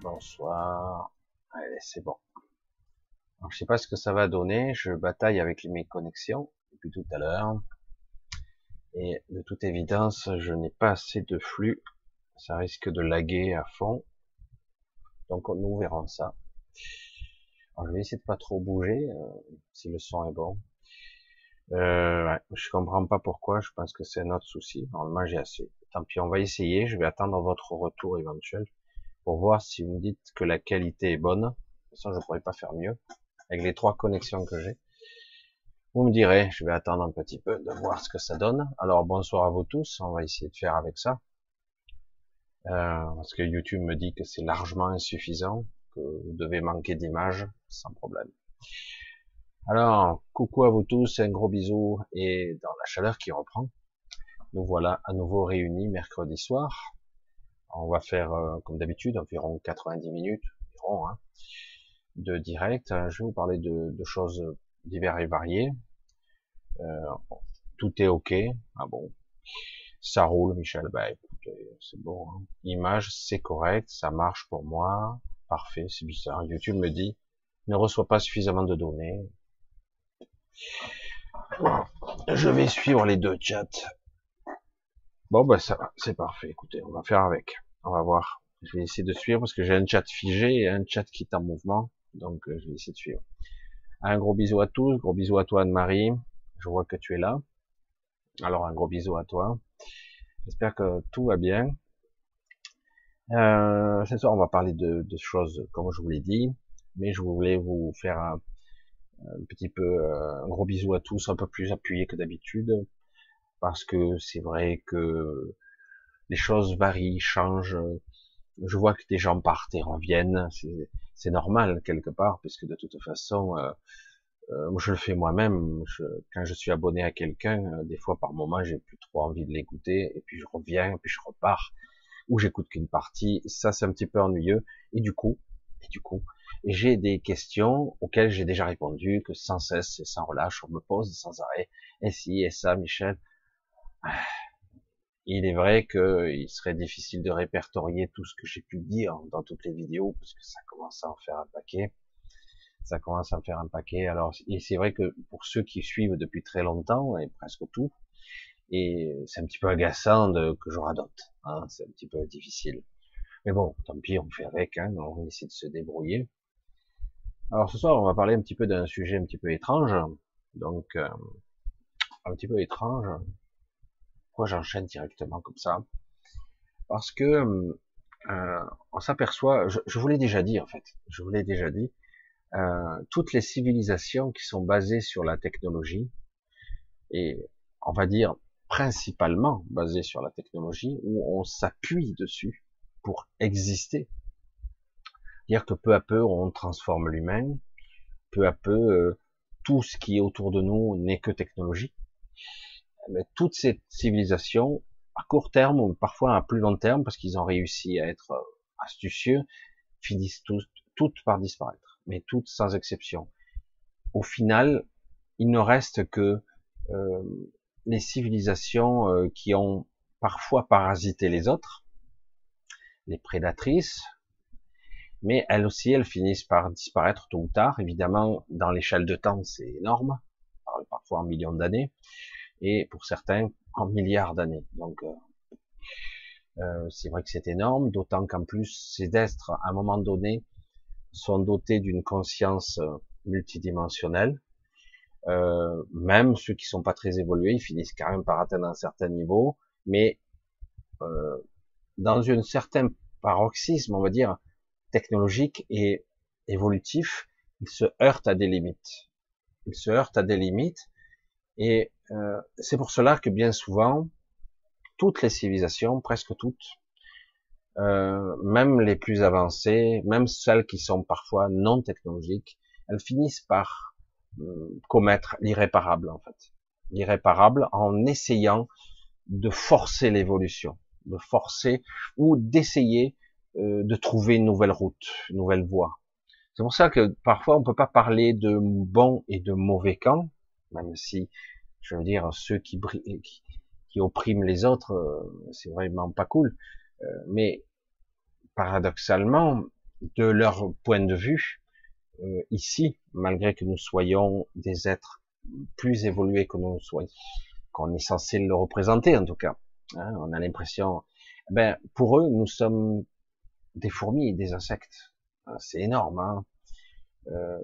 Bonsoir. Allez, c'est bon. Alors, je sais pas ce que ça va donner. Je bataille avec mes connexions depuis tout à l'heure. Et de toute évidence, je n'ai pas assez de flux. Ça risque de laguer à fond. Donc nous verrons ça. Je vais essayer de pas trop bouger, euh, si le son est bon. Euh, je comprends pas pourquoi, je pense que c'est un autre souci. Normalement, j'ai assez. Tant pis, on va essayer. Je vais attendre votre retour éventuel pour voir si vous me dites que la qualité est bonne. De toute façon, je pourrais pas faire mieux avec les trois connexions que j'ai. Vous me direz, je vais attendre un petit peu de voir ce que ça donne. Alors, bonsoir à vous tous. On va essayer de faire avec ça. Euh, parce que YouTube me dit que c'est largement insuffisant, que vous devez manquer d'images sans problème. Alors, coucou à vous tous, un gros bisou et dans la chaleur qui reprend, nous voilà à nouveau réunis mercredi soir. On va faire, euh, comme d'habitude, environ 90 minutes environ, hein, de direct. Je vais vous parler de, de choses diverses et variées. Euh, tout est ok. Ah bon, ça roule, Michel. Bah écoutez, c'est bon. Hein. Image, c'est correct, ça marche pour moi. Parfait, c'est bizarre. YouTube me dit ne reçoit pas suffisamment de données. Je vais suivre les deux chats. Bon, bah ça c'est parfait. Écoutez, on va faire avec. On va voir. Je vais essayer de suivre parce que j'ai un chat figé et un chat qui est en mouvement. Donc, euh, je vais essayer de suivre. Un gros bisou à tous. Gros bisou à toi, Anne-Marie. Je vois que tu es là. Alors, un gros bisou à toi. J'espère que tout va bien. Euh, ce soir, on va parler de, de choses, comme je vous l'ai dit. Mais je voulais vous faire un, un petit peu euh, un gros bisou à tous, un peu plus appuyé que d'habitude, parce que c'est vrai que les choses varient, changent. Je vois que des gens partent et reviennent, c'est normal quelque part, puisque de toute façon, euh, euh, je le fais moi-même. quand je suis abonné à quelqu'un, euh, des fois par moment, j'ai plus trop envie de l'écouter, et puis je reviens, puis je repars, ou j'écoute qu'une partie. Ça, c'est un petit peu ennuyeux. Et du coup, et du coup, j'ai des questions auxquelles j'ai déjà répondu, que sans cesse et sans relâche, on me pose sans arrêt, et si, et ça, Michel. Il est vrai qu'il serait difficile de répertorier tout ce que j'ai pu dire dans toutes les vidéos, parce que ça commence à en faire un paquet. Ça commence à en faire un paquet. Alors, c'est vrai que pour ceux qui suivent depuis très longtemps, et presque tout, et c'est un petit peu agaçant de, que je radote. Hein, c'est un petit peu difficile. Mais bon, tant pis, on fait avec, hein, on essaie de se débrouiller. Alors ce soir, on va parler un petit peu d'un sujet un petit peu étrange. Donc, euh, un petit peu étrange. Pourquoi j'enchaîne directement comme ça. Parce que euh, on s'aperçoit, je, je vous l'ai déjà dit en fait, je vous l'ai déjà dit, euh, toutes les civilisations qui sont basées sur la technologie, et on va dire principalement basées sur la technologie, où on s'appuie dessus pour exister, dire que peu à peu on transforme l'humain, peu à peu euh, tout ce qui est autour de nous n'est que technologie. Mais toutes ces civilisations, à court terme ou parfois à plus long terme, parce qu'ils ont réussi à être euh, astucieux, finissent toutes, toutes par disparaître, mais toutes sans exception. Au final, il ne reste que euh, les civilisations euh, qui ont parfois parasité les autres, les prédatrices, mais elles aussi, elles finissent par disparaître tôt ou tard. Évidemment, dans l'échelle de temps, c'est énorme, parfois en millions d'années, et pour certains, en milliards d'années. Donc, euh, euh, c'est vrai que c'est énorme, d'autant qu'en plus, ces êtres, à un moment donné, sont dotés d'une conscience euh, multidimensionnelle. Euh, même ceux qui sont pas très évolués, ils finissent quand même par atteindre un certain niveau, mais euh, dans un certain paroxysme, on va dire, technologique et évolutif, il se heurte à des limites. Il se heurte à des limites, et euh, c'est pour cela que bien souvent, toutes les civilisations, presque toutes, euh, même les plus avancées, même celles qui sont parfois non technologiques, elles finissent par euh, commettre l'irréparable en fait. L'irréparable en essayant de forcer l'évolution, de forcer ou d'essayer euh, de trouver une nouvelle route, une nouvelle voie. C'est pour ça que parfois on peut pas parler de bon et de mauvais camp, même si, je veux dire, ceux qui, qui, qui oppriment les autres, euh, c'est vraiment pas cool. Euh, mais paradoxalement, de leur point de vue, euh, ici, malgré que nous soyons des êtres plus évolués que nous soyons, qu'on est censé le représenter en tout cas, hein, on a l'impression, ben pour eux, nous sommes des fourmis, des insectes. Hein, c'est énorme. Hein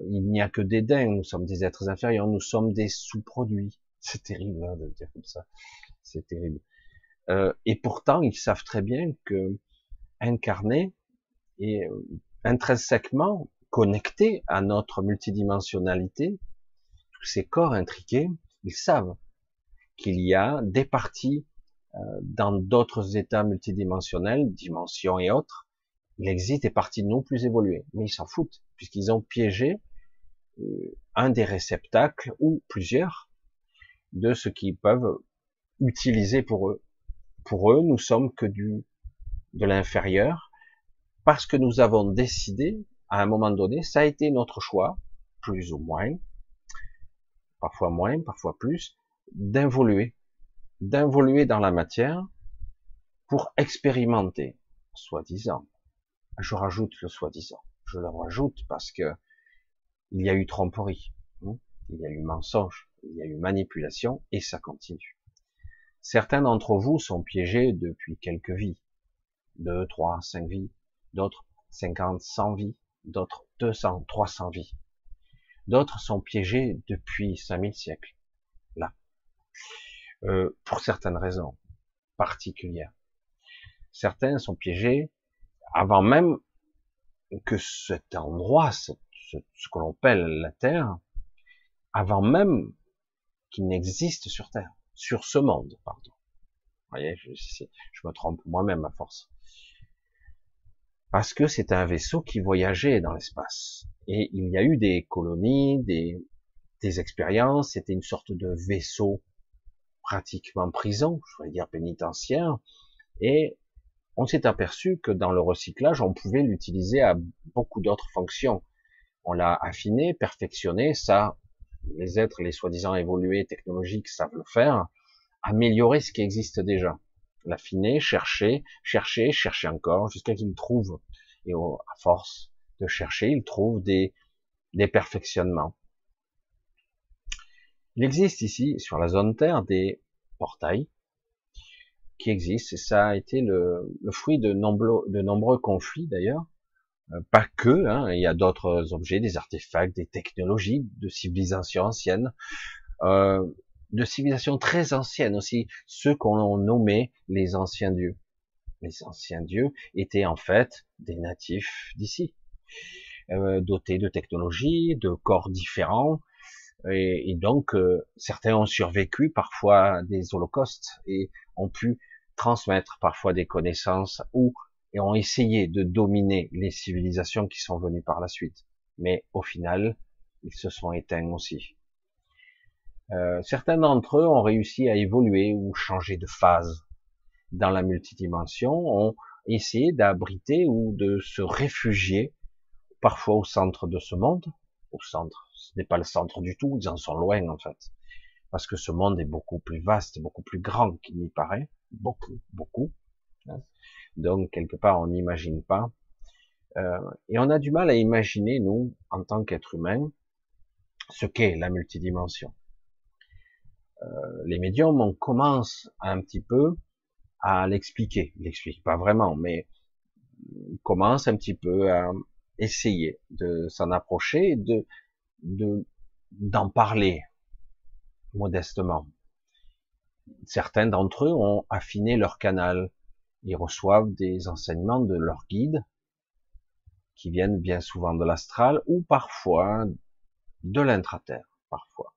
il n'y a que des dingues, nous sommes des êtres inférieurs, nous sommes des sous-produits. C'est terrible hein, de dire comme ça. C'est terrible. Euh, et pourtant, ils savent très bien que incarner et euh, intrinsèquement connecté à notre multidimensionnalité, tous ces corps intriqués, ils savent qu'il y a des parties euh, dans d'autres états multidimensionnels, dimensions et autres, il existe des parties nous plus évoluées, mais ils s'en foutent, puisqu'ils ont piégé euh, un des réceptacles, ou plusieurs, de ce qu'ils peuvent utiliser pour eux. Pour eux, nous sommes que du, de l'inférieur, parce que nous avons décidé, à un moment donné, ça a été notre choix, plus ou moins, parfois moins, parfois plus, d'involuer, d'involuer dans la matière pour expérimenter, soi-disant. Je rajoute le soi-disant. Je le rajoute parce que il y a eu tromperie, hein. il y a eu mensonge, il y a eu manipulation et ça continue. Certains d'entre vous sont piégés depuis quelques vies, deux, trois, cinq vies, d'autres 50, 100 vies, d'autres 200, 300 vies. D'autres sont piégés depuis 5000 siècles, là, euh, pour certaines raisons particulières. Certains sont piégés avant même que cet endroit, ce, ce, que l'on appelle la Terre, avant même qu'il n'existe sur Terre, sur ce monde, pardon. Vous voyez, je, me trompe moi-même à force. Parce que c'est un vaisseau qui voyageait dans l'espace. Et il y a eu des colonies, des, des expériences, c'était une sorte de vaisseau pratiquement prison, je voudrais dire pénitentiaire, et on s'est aperçu que dans le recyclage, on pouvait l'utiliser à beaucoup d'autres fonctions. On l'a affiné, perfectionné, ça, les êtres, les soi-disant évolués technologiques savent le faire, améliorer ce qui existe déjà. L'affiner, chercher, chercher, chercher encore, jusqu'à qu'il trouve, et à force de chercher, il trouve des, perfectionnements. Il existe ici, sur la zone Terre, des portails qui existe, et ça a été le, fruit de nombreux, de nombreux conflits d'ailleurs, pas que, hein, il y a d'autres objets, des artefacts, des technologies de civilisations anciennes, euh, de civilisations très anciennes aussi, ceux qu'on nommait les anciens dieux. Les anciens dieux étaient en fait des natifs d'ici, euh, dotés de technologies, de corps différents, et, et donc euh, certains ont survécu parfois des holocaustes et ont pu transmettre parfois des connaissances ou et ont essayé de dominer les civilisations qui sont venues par la suite. Mais au final, ils se sont éteints aussi. Euh, certains d'entre eux ont réussi à évoluer ou changer de phase dans la multidimension, ont essayé d'abriter ou de se réfugier, parfois au centre de ce monde, au centre, ce n'est pas le centre du tout, ils en sont loin en fait, parce que ce monde est beaucoup plus vaste, beaucoup plus grand qu'il n'y paraît, beaucoup, beaucoup. Donc quelque part on n'imagine pas. Euh, et on a du mal à imaginer, nous, en tant qu'être humain, ce qu'est la multidimension. Euh, les médiums, on commence un petit peu à l'expliquer. Ils l'expliquent pas vraiment, mais on commence un petit peu à essayer de s'en approcher, de d'en parler modestement certains d'entre eux ont affiné leur canal. Ils reçoivent des enseignements de leurs guides, qui viennent bien souvent de l'astral, ou parfois de l'intraterre, parfois.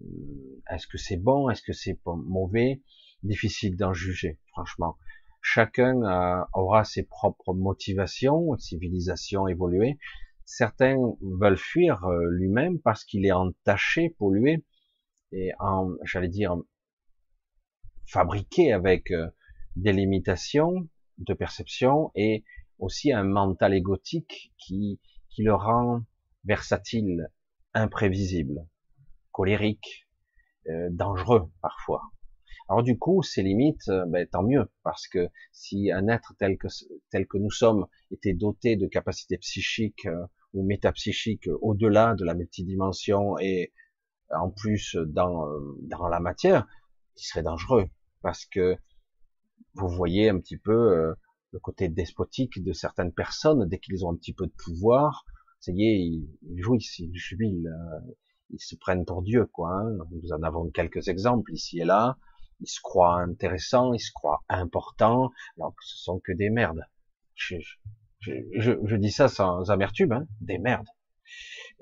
Euh, est-ce que c'est bon Est-ce que c'est mauvais? Difficile d'en juger, franchement. Chacun aura ses propres motivations, civilisation évoluée. Certains veulent fuir euh, lui-même parce qu'il est entaché, pollué, et en, j'allais dire, fabriqué avec euh, des limitations de perception et aussi un mental égotique qui, qui le rend versatile, imprévisible, colérique, euh, dangereux parfois. Alors du coup, ces limites, euh, ben, tant mieux, parce que si un être tel que tel que nous sommes était doté de capacités psychiques euh, ou métapsychiques au-delà de la multidimension et en plus dans dans la matière, il serait dangereux, parce que vous voyez un petit peu le côté despotique de certaines personnes dès qu'ils ont un petit peu de pouvoir. Ça y est, ils, jouissent, ils jubilent, ils se prennent pour Dieu, quoi. Hein. Nous en avons quelques exemples ici et là. Ils se croient intéressants, ils se croient importants, alors que ce sont que des merdes. Je, je, je, dis ça sans amertume, hein, des merdes.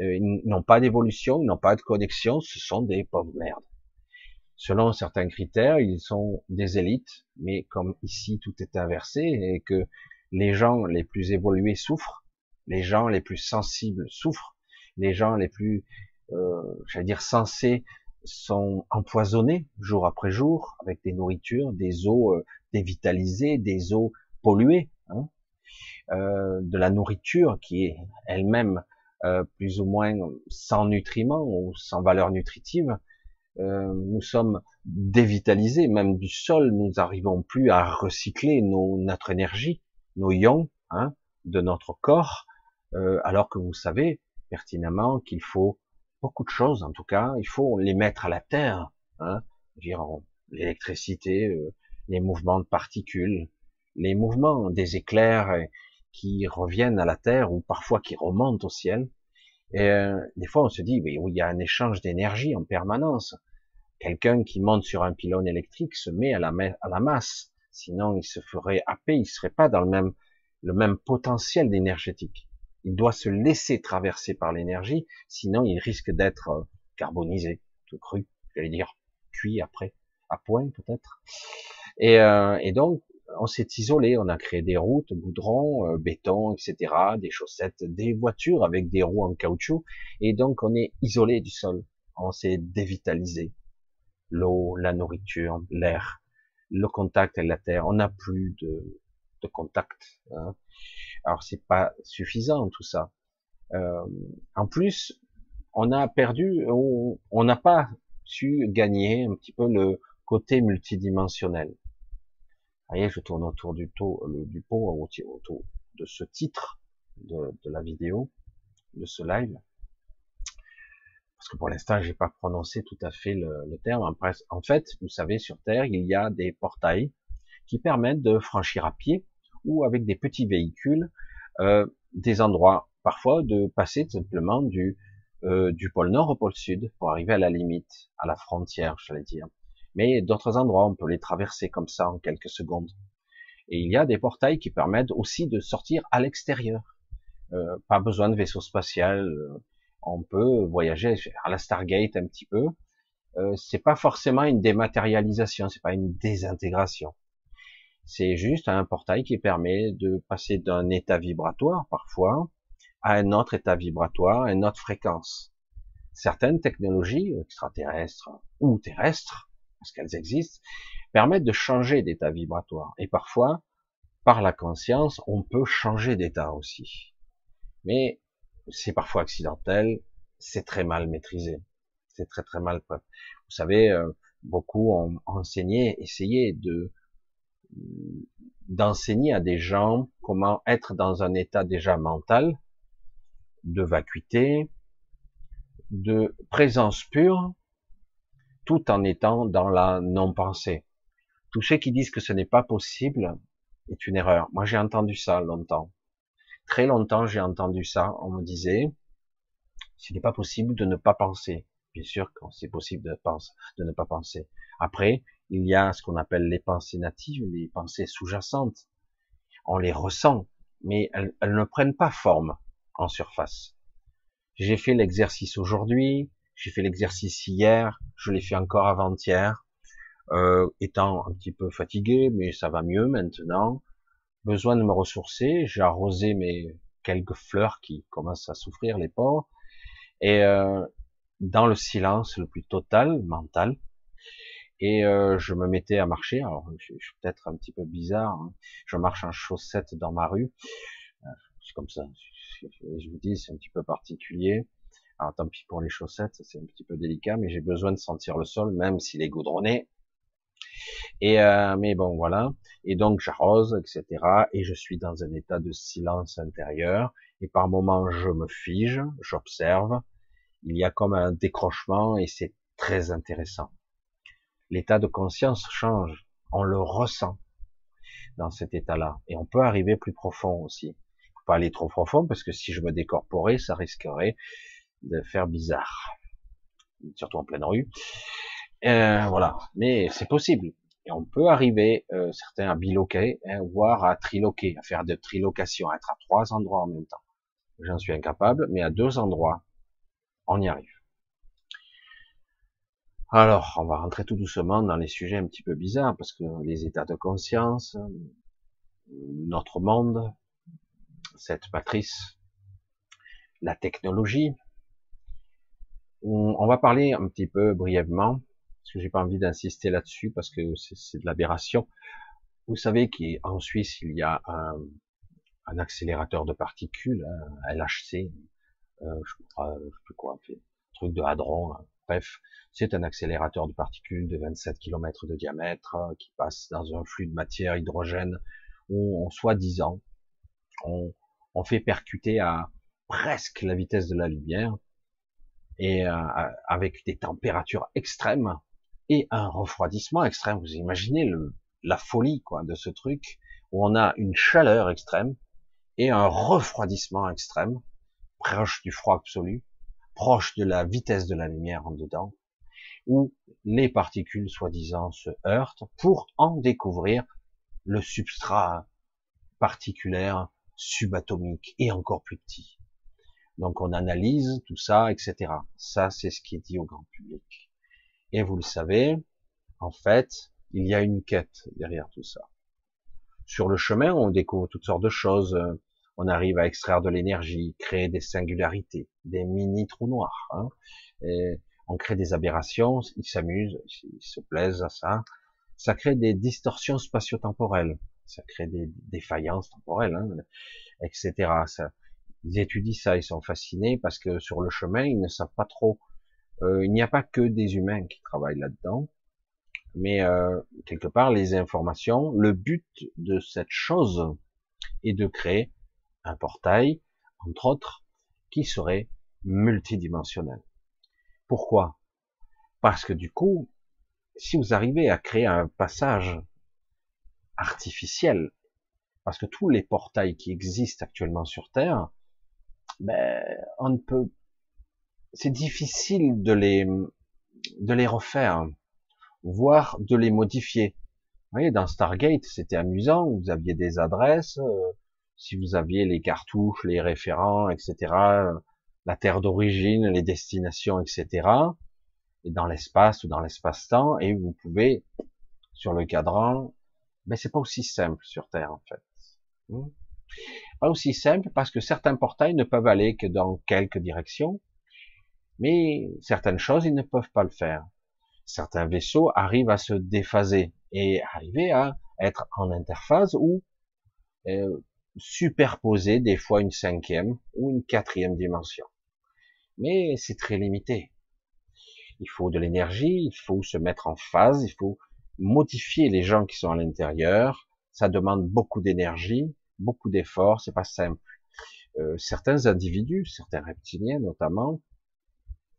Euh, ils n'ont pas d'évolution, ils n'ont pas de connexion, ce sont des pauvres merdes. Selon certains critères, ils sont des élites, mais comme ici tout est inversé et que les gens les plus évolués souffrent, les gens les plus sensibles souffrent, les gens les plus euh, j'allais dire sensés, sont empoisonnés jour après jour avec des nourritures, des eaux euh, dévitalisées, des eaux polluées, hein, euh, de la nourriture qui est elle-même euh, plus ou moins sans nutriments ou sans valeur nutritive. Euh, nous sommes dévitalisés, même du sol, nous n'arrivons plus à recycler nos, notre énergie, nos ions hein, de notre corps, euh, alors que vous savez pertinemment qu'il faut beaucoup de choses, en tout cas, il faut les mettre à la terre, hein, l'électricité, euh, les mouvements de particules, les mouvements des éclairs qui reviennent à la terre ou parfois qui remontent au ciel. Et euh, des fois, on se dit, oui, il y a un échange d'énergie en permanence. Quelqu'un qui monte sur un pylône électrique se met à la, à la masse, sinon il se ferait happer, il serait pas dans le même le même potentiel énergétique. Il doit se laisser traverser par l'énergie, sinon il risque d'être euh, carbonisé, tout cru, j'allais dire cuit après, à point peut-être. Et, euh, et, donc on s'est isolé, on a créé des routes, goudron, euh, béton, etc., des chaussettes, des voitures avec des roues en caoutchouc, et donc on est isolé du sol, on s'est dévitalisé. L'eau, la nourriture, l'air, le contact avec la terre, on n'a plus de, contact. Hein. Alors c'est pas suffisant tout ça. Euh, en plus, on a perdu, on n'a pas su gagner un petit peu le côté multidimensionnel. Voyez, je tourne autour du, taux, du pot, autour de ce titre de, la vidéo, de ce live. Parce que pour l'instant, j'ai pas prononcé tout à fait le, terme. En fait, vous savez, sur Terre, il y a des portails qui permettent de franchir à pied ou avec des petits véhicules euh, des endroits, parfois de passer simplement du euh, du pôle nord au pôle sud pour arriver à la limite, à la frontière, j'allais dire. Mais d'autres endroits, on peut les traverser comme ça en quelques secondes. Et il y a des portails qui permettent aussi de sortir à l'extérieur. Euh, pas besoin de vaisseau spatial. Euh, on peut voyager à la Stargate un petit peu. Euh, c'est pas forcément une dématérialisation, c'est pas une désintégration. C'est juste un portail qui permet de passer d'un état vibratoire parfois à un autre état vibratoire, à une autre fréquence. Certaines technologies extraterrestres ou terrestres, parce qu'elles existent, permettent de changer d'état vibratoire. Et parfois, par la conscience, on peut changer d'état aussi. Mais c'est parfois accidentel, c'est très mal maîtrisé. C'est très très mal. Vous savez, euh, beaucoup ont enseigné, essayé de d'enseigner à des gens comment être dans un état déjà mental, de vacuité, de présence pure, tout en étant dans la non-pensée. Tous ceux qui disent que ce n'est pas possible est une erreur. Moi, j'ai entendu ça longtemps. Très longtemps, j'ai entendu ça. On me disait, ce n'est pas possible de ne pas penser. Bien sûr que c'est possible de, de ne pas penser. Après, il y a ce qu'on appelle les pensées natives, les pensées sous-jacentes. On les ressent, mais elles, ne prennent pas forme en surface. J'ai fait l'exercice aujourd'hui, j'ai fait l'exercice hier, je l'ai fait encore avant-hier, euh, étant un petit peu fatigué, mais ça va mieux maintenant. Besoin de me ressourcer, j'ai arrosé mes quelques fleurs qui commencent à souffrir les pauvres, et euh, dans le silence le plus total, mental, et euh, je me mettais à marcher. Alors, je, suis peut-être un petit peu bizarre. Hein. Je marche en chaussettes dans ma rue. C'est comme ça. Je vous dis, c'est un petit peu particulier. Tant pis pour les chaussettes, c'est un petit peu délicat, mais j'ai besoin de sentir le sol, même s'il est goudronné. Et euh, mais bon, voilà. Et donc j'arrose, etc. Et je suis dans un état de silence intérieur. Et par moments, je me fige, j'observe. Il y a comme un décrochement et c'est très intéressant. L'état de conscience change. On le ressent dans cet état-là. Et on peut arriver plus profond aussi. Faut pas aller trop profond parce que si je me décorporais, ça risquerait de faire bizarre. Surtout en pleine rue. Euh, voilà. Mais c'est possible. Et on peut arriver, euh, certains à biloquer, hein, voire à triloquer, à faire de trilocation, à être à trois endroits en même temps. J'en suis incapable, mais à deux endroits, on y arrive. Alors, on va rentrer tout doucement dans les sujets un petit peu bizarres, parce que les états de conscience, notre monde, cette matrice, la technologie. On va parler un petit peu brièvement parce que j'ai pas envie d'insister là-dessus parce que c'est de l'aberration. Vous savez qu'en Suisse, il y a un, un, accélérateur de particules, un LHC, euh, je crois, sais plus quoi, fait, truc de hadron, hein. bref, c'est un accélérateur de particules de 27 km de diamètre euh, qui passe dans un flux de matière hydrogène où, en soi-disant, on fait percuter à presque la vitesse de la lumière et euh, avec des températures extrêmes et un refroidissement extrême. Vous imaginez la folie quoi de ce truc où on a une chaleur extrême et un refroidissement extrême, proche du froid absolu, proche de la vitesse de la lumière en dedans, où les particules soi-disant se heurtent pour en découvrir le substrat particulaire subatomique et encore plus petit. Donc on analyse tout ça, etc. Ça, c'est ce qui est dit au grand public. Et vous le savez, en fait, il y a une quête derrière tout ça. Sur le chemin, on découvre toutes sortes de choses. On arrive à extraire de l'énergie, créer des singularités, des mini trous noirs. Hein. On crée des aberrations, ils s'amusent, ils se plaisent à ça. Ça crée des distorsions spatio-temporelles, ça crée des défaillances temporelles, hein, etc. Ça, ils étudient ça, ils sont fascinés parce que sur le chemin, ils ne savent pas trop euh, il n'y a pas que des humains qui travaillent là-dedans, mais euh, quelque part les informations, le but de cette chose est de créer un portail, entre autres, qui serait multidimensionnel. Pourquoi? Parce que du coup, si vous arrivez à créer un passage artificiel, parce que tous les portails qui existent actuellement sur Terre, ben, on ne peut c'est difficile de les, de les refaire, voire de les modifier. Vous voyez, dans Stargate, c'était amusant, vous aviez des adresses, euh, si vous aviez les cartouches, les référents, etc., la terre d'origine, les destinations, etc., et dans l'espace ou dans l'espace-temps, et vous pouvez, sur le cadran, mais c'est pas aussi simple sur Terre, en fait. Hmm? Pas aussi simple parce que certains portails ne peuvent aller que dans quelques directions, mais certaines choses, ils ne peuvent pas le faire. Certains vaisseaux arrivent à se déphaser et arriver à être en interface ou euh, superposer des fois une cinquième ou une quatrième dimension. Mais c'est très limité. Il faut de l'énergie, il faut se mettre en phase, il faut modifier les gens qui sont à l'intérieur. Ça demande beaucoup d'énergie, beaucoup d'efforts, c'est pas simple. Euh, certains individus, certains reptiliens notamment,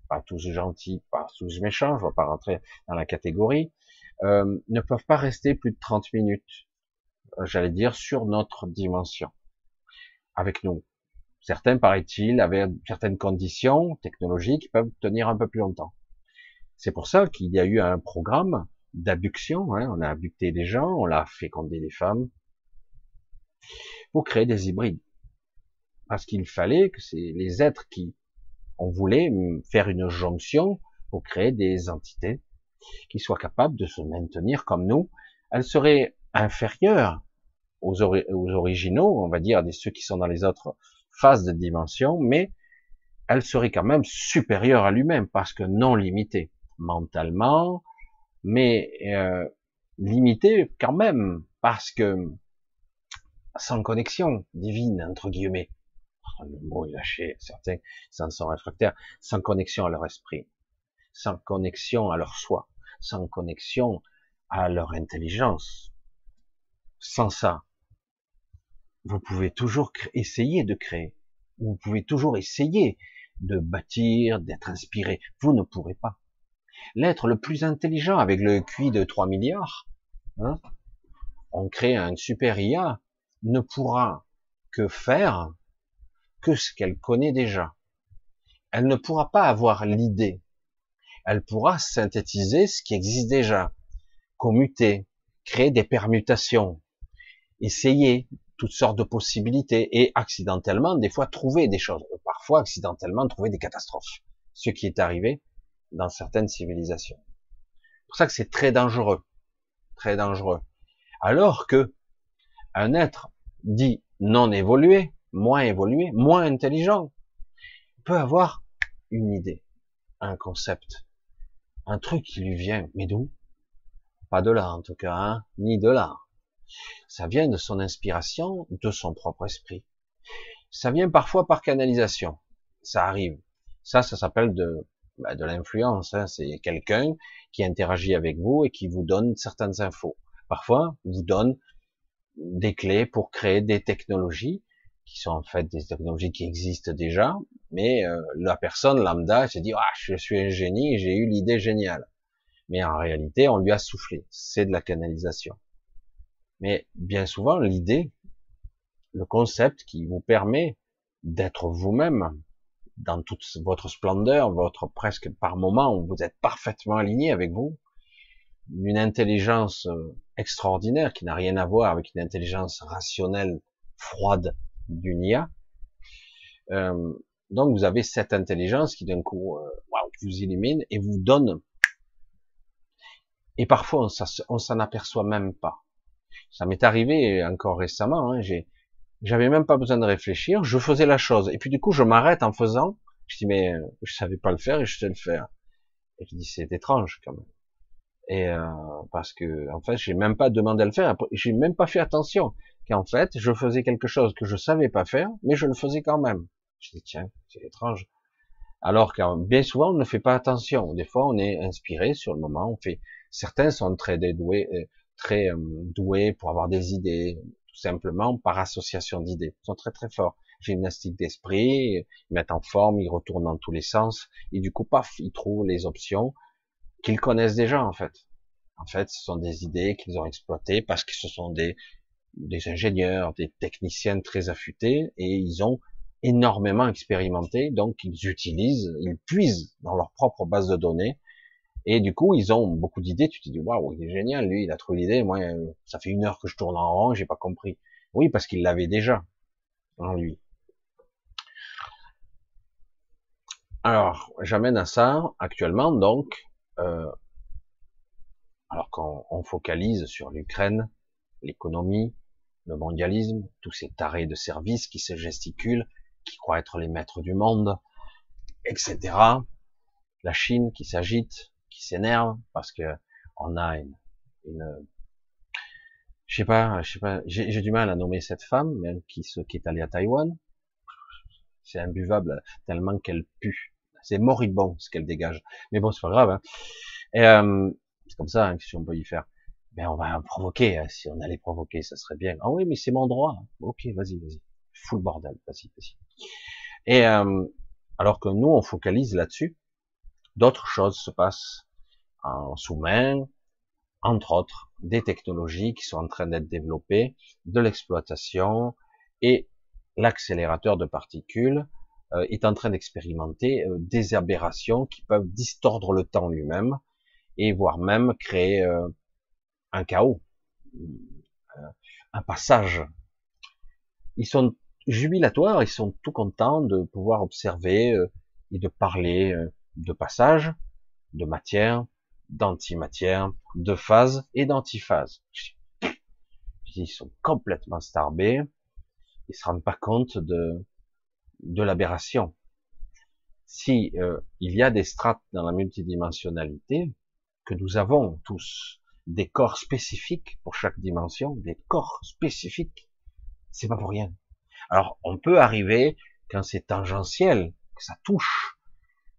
pas tous gentils, pas tous méchants, je ne vais pas rentrer dans la catégorie, euh, ne peuvent pas rester plus de 30 minutes, euh, j'allais dire, sur notre dimension, avec nous. Certains, paraît-il, avaient certaines conditions technologiques peuvent tenir un peu plus longtemps. C'est pour ça qu'il y a eu un programme d'abduction, hein, on a abducté des gens, on l'a fécondé des femmes, pour créer des hybrides. Parce qu'il fallait que c'est les êtres qui on voulait faire une jonction pour créer des entités qui soient capables de se maintenir comme nous. Elles seraient inférieures aux, originaux, on va dire, des ceux qui sont dans les autres phases de dimension, mais elles seraient quand même supérieures à lui-même parce que non limitées mentalement, mais euh, limitées quand même parce que sans connexion divine entre guillemets le mot est lâché, certains s'en sont réfractaires, sans connexion à leur esprit, sans connexion à leur soi, sans connexion à leur intelligence. Sans ça, vous pouvez toujours essayer de créer. Vous pouvez toujours essayer de bâtir, d'être inspiré. Vous ne pourrez pas. L'être le plus intelligent avec le QI de 3 milliards, hein, on crée un super IA, ne pourra que faire que ce qu'elle connaît déjà. Elle ne pourra pas avoir l'idée. Elle pourra synthétiser ce qui existe déjà, commuter, créer des permutations, essayer toutes sortes de possibilités et accidentellement, des fois, trouver des choses. Parfois, accidentellement, trouver des catastrophes. Ce qui est arrivé dans certaines civilisations. C'est pour ça que c'est très dangereux. Très dangereux. Alors que un être dit non évolué, moins évolué, moins intelligent, peut avoir une idée, un concept, un truc qui lui vient, mais d'où? Pas de là en tout cas, hein, ni de là. Ça vient de son inspiration, de son propre esprit. Ça vient parfois par canalisation. Ça arrive. Ça, ça s'appelle de, bah, de l'influence. Hein. C'est quelqu'un qui interagit avec vous et qui vous donne certaines infos. Parfois, vous donne des clés pour créer des technologies qui sont en fait des technologies qui existent déjà, mais euh, la personne lambda se dit ah je suis un génie, j'ai eu l'idée géniale, mais en réalité on lui a soufflé, c'est de la canalisation. Mais bien souvent, l'idée, le concept qui vous permet d'être vous-même dans toute votre splendeur, votre presque par moment où vous êtes parfaitement aligné avec vous, une intelligence euh, extraordinaire qui n'a rien à voir avec une intelligence rationnelle froide d'une IA. Euh, donc vous avez cette intelligence qui d'un coup euh, vous illumine et vous donne. Et parfois on s'en aperçoit même pas. Ça m'est arrivé encore récemment. Hein, j'avais même pas besoin de réfléchir. Je faisais la chose. Et puis du coup, je m'arrête en faisant. Je dis mais euh, je savais pas le faire et je sais le faire. Et je dis c'est étrange quand même. Et euh, parce que en fait, j'ai même pas demandé à le faire. J'ai même pas fait attention qu'en fait, je faisais quelque chose que je savais pas faire, mais je le faisais quand même. Je dis tiens, c'est étrange. Alors que bien souvent, on ne fait pas attention. Des fois, on est inspiré sur le moment. On fait. Certains sont très dédoués, euh, très euh, doués pour avoir des idées, tout simplement par association d'idées. Ils sont très très forts. Gymnastique d'esprit, ils mettent en forme, ils retournent dans tous les sens, et du coup, paf, ils trouvent les options qu'ils connaissent déjà en fait. En fait, ce sont des idées qu'ils ont exploitées parce que ce sont des, des ingénieurs, des techniciens très affûtés, et ils ont énormément expérimenté, donc ils utilisent, ils puisent dans leur propre base de données et du coup, ils ont beaucoup d'idées. Tu te dis, waouh, il est génial, lui, il a trouvé l'idée. Moi, ça fait une heure que je tourne en rond, j'ai pas compris. Oui, parce qu'il l'avait déjà en lui. Alors, j'amène à ça actuellement, donc, euh, alors qu'on focalise sur l'Ukraine, l'économie, le mondialisme, tous ces tarés de services qui se gesticulent, qui croient être les maîtres du monde, etc. La Chine qui s'agite, qui s'énerve parce que on a une, une je sais sais pas, j'ai du mal à nommer cette femme, même qui, qui est allée à Taïwan. C'est imbuvable tellement qu'elle pue. C'est moribond ce qu'elle dégage. Mais bon, c'est pas grave. Hein. Euh, c'est comme ça, hein, si on peut y faire. Mais on va provoquer. Hein. Si on allait provoquer, ça serait bien. Ah oui, mais c'est mon droit. Ok, vas-y, vas-y. Full bordel, vas-y, vas-y. Et euh, alors que nous, on focalise là-dessus, d'autres choses se passent en sous-main, entre autres des technologies qui sont en train d'être développées, de l'exploitation et l'accélérateur de particules est en train d'expérimenter euh, des aberrations qui peuvent distordre le temps lui-même et voire même créer euh, un chaos, un passage. Ils sont jubilatoires, ils sont tout contents de pouvoir observer et de parler de passage, de matière, d'antimatière, de phase et d'antiphase. Ils sont complètement starbés, ils se rendent pas compte de, de l'aberration. Si euh, il y a des strates dans la multidimensionnalité, que nous avons tous des corps spécifiques pour chaque dimension, des corps spécifiques, c'est pas pour rien. Alors on peut arriver quand c'est tangentiel, que ça touche,